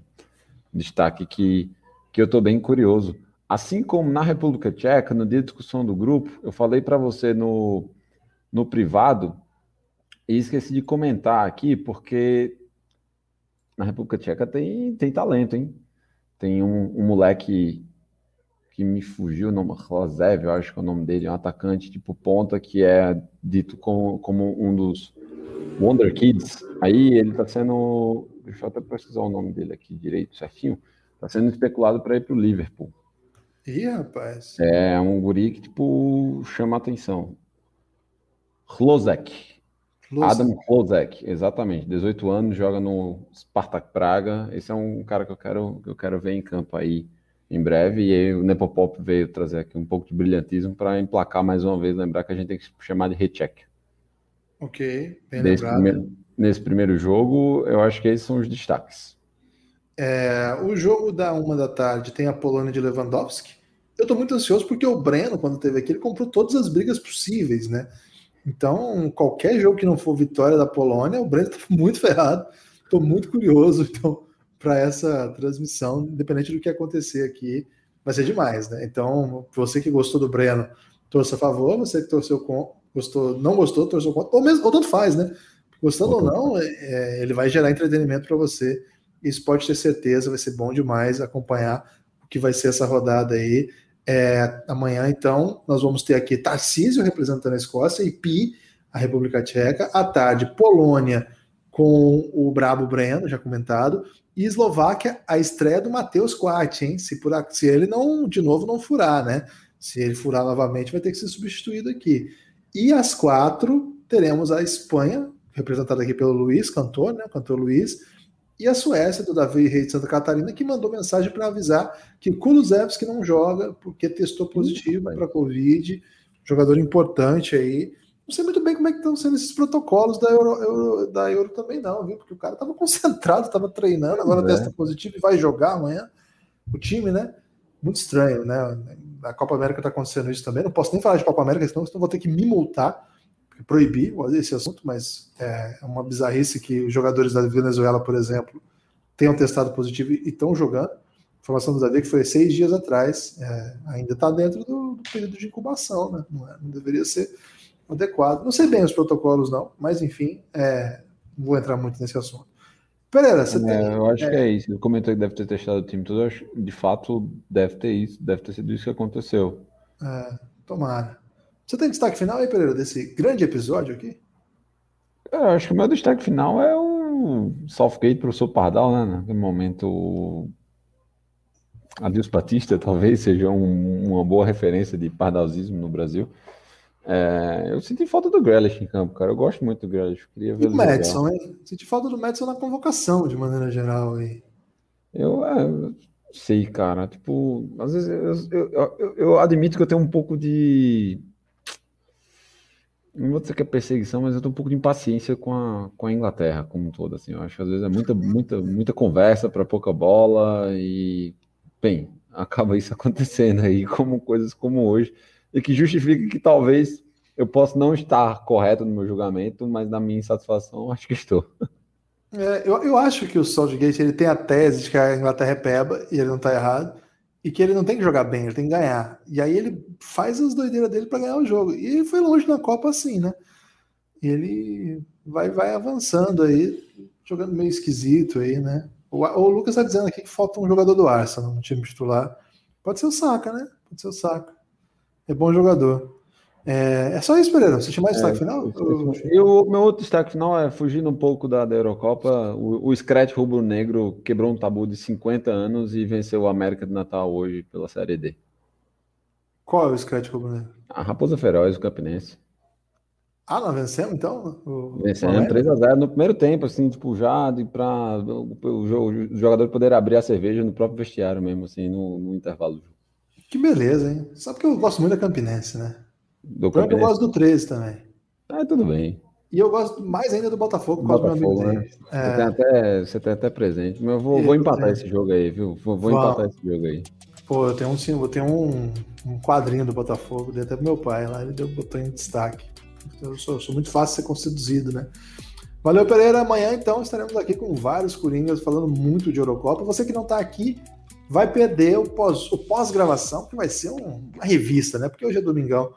destaque que, que eu estou bem curioso. Assim como na República Tcheca, no dia de discussão do grupo, eu falei para você no, no privado e esqueci de comentar aqui, porque na República Tcheca tem, tem talento, hein? Tem um, um moleque que me fugiu, o nome Rosev, eu acho que é o nome dele, é um atacante tipo ponta que é dito como, como um dos Wonder Kids. Aí ele tá sendo, deixa eu até precisar o nome dele aqui direito, certinho, tá sendo especulado para ir pro Liverpool. Ih, rapaz. É um guri que tipo chama atenção. Hlozek. Adam Hlozek, exatamente, 18 anos, joga no Spartak Praga. Esse é um cara que eu quero, que eu quero ver em campo aí em breve. E aí o Nepopop veio trazer aqui um pouco de brilhantismo para emplacar mais uma vez, lembrar que a gente tem que chamar de recheck. Ok, bem nesse primeiro, nesse primeiro jogo, eu acho que esses são os destaques. É, o jogo da uma da tarde tem a Polônia de Lewandowski. Eu estou muito ansioso porque o Breno, quando teve aqui, ele comprou todas as brigas possíveis, né? Então, qualquer jogo que não for vitória da Polônia, o Breno está [laughs] muito ferrado. Estou muito curioso então, para essa transmissão, independente do que acontecer aqui, vai ser demais, né? Então, você que gostou do Breno, torça a favor, você que torceu com, gostou, não gostou, torceu contra, ou, mesmo, ou tanto faz, né? Gostando ou não, é, é, ele vai gerar entretenimento para você. Isso pode ter certeza, vai ser bom demais acompanhar o que vai ser essa rodada aí. É, amanhã, então, nós vamos ter aqui Tarcísio representando a Escócia e Pi, a República Tcheca. À tarde, Polônia com o Brabo Breno, já comentado. E Eslováquia, a estreia do Matheus Quat, hein? Se, por, se ele não, de novo, não furar, né? Se ele furar novamente, vai ter que ser substituído aqui. E às quatro, teremos a Espanha, representada aqui pelo Luiz, cantor, né? Cantor Luiz e a Suécia, do Davi Rei de Santa Catarina, que mandou mensagem para avisar que o Kulusevski não joga porque testou positivo para Covid, jogador importante aí. Não sei muito bem como é que estão sendo esses protocolos da Euro, Euro da Euro também não, viu? Porque o cara estava [laughs] concentrado, estava treinando, agora é. testa positivo e vai jogar amanhã. O time, né? Muito estranho, né? A Copa América está acontecendo isso também. Não posso nem falar de Copa América, senão eu vou ter que me multar proibir esse assunto, mas é uma bizarrice que os jogadores da Venezuela, por exemplo, tenham testado positivo e estão jogando. A informação do Davi que foi seis dias atrás, é, ainda está dentro do, do, período de incubação, né? Não, é, não, deveria ser adequado. Não sei bem os protocolos, não, mas enfim, é, não vou entrar muito nesse assunto. Pereira, você é, tem. Eu acho que é isso. Ele comentou que deve ter testado o time todo. Acho, de fato, deve ter isso, deve ter sido isso que aconteceu. É, tomara. Você tem destaque final aí, Pereira, desse grande episódio aqui? Eu acho que o meu destaque final é o Southgate para o seu Pardal, né? Naquele momento, Adios Batista [laughs] talvez seja um, uma boa referência de pardalzismo no Brasil. É, eu senti falta do Grealish em campo, cara. Eu gosto muito do Grealish. Queria ver e o Madison, hein? Senti falta do Madison na convocação, de maneira geral. Aí. Eu, é, eu sei, cara. Tipo, às vezes eu, eu, eu, eu admito que eu tenho um pouco de não vou dizer que é perseguição, mas eu tô um pouco de impaciência com a, com a Inglaterra como um todo, assim, eu acho que às vezes é muita, muita, muita conversa para pouca bola e, bem, [laughs] acaba isso acontecendo aí, como coisas como hoje, e que justifica que talvez eu possa não estar correto no meu julgamento, mas na minha insatisfação acho que estou. É, eu, eu acho que o Southgate ele tem a tese de que a Inglaterra é peba e ele não está errado e que ele não tem que jogar bem, ele tem que ganhar. E aí ele faz as doideiras dele para ganhar o jogo. E ele foi longe na Copa assim, né? E ele vai, vai avançando aí, jogando meio esquisito aí, né? O, o Lucas está dizendo aqui que falta um jogador do Arsenal no time titular. Pode ser o Saka, né? Pode ser o Saka. É bom jogador. É, é só isso, Pereira. Você tinha mais destaque É, final? E o meu outro destaque final é, fugindo um pouco da, da Eurocopa, o, o Scratch rubro-negro quebrou um tabu de 50 anos e venceu o América de Natal hoje pela Série D. Qual é o Scratch Rubro A Raposa Feroz, o Campinense. Ah, nós vencemos então? O, América? 3x0 no primeiro tempo, assim, tipo, já pra o, o jogador poder abrir a cerveja no próprio vestiário mesmo, assim, no, no intervalo do jogo. Que beleza, hein? Sabe que eu gosto muito da Campinense, né? Do Pior que eu Campinense. gosto do 13 também. Ah, tudo bem. E eu gosto mais ainda do Botafogo, Botafogo, amigo né? dele. Você, É, tem até, você tem até presente, mas eu vou, Eu vou empatar esse jogo aí, viu? Vou, vou empatar esse jogo aí. pô, eu tenho um, sim- eu tenho um, um quadrinho do Botafogo, dei até pro meu pai lá, ele deu, botou em destaque. Eu sou, sou muito fácil de ser conduzido, né? Valeu, Pereira. Amanhã, então, estaremos aqui com vários Coringas falando muito de Eurocopa. Você que não está aqui vai perder o pós- o pós-gravação, que vai ser um- uma revista, né? Porque hoje é domingão.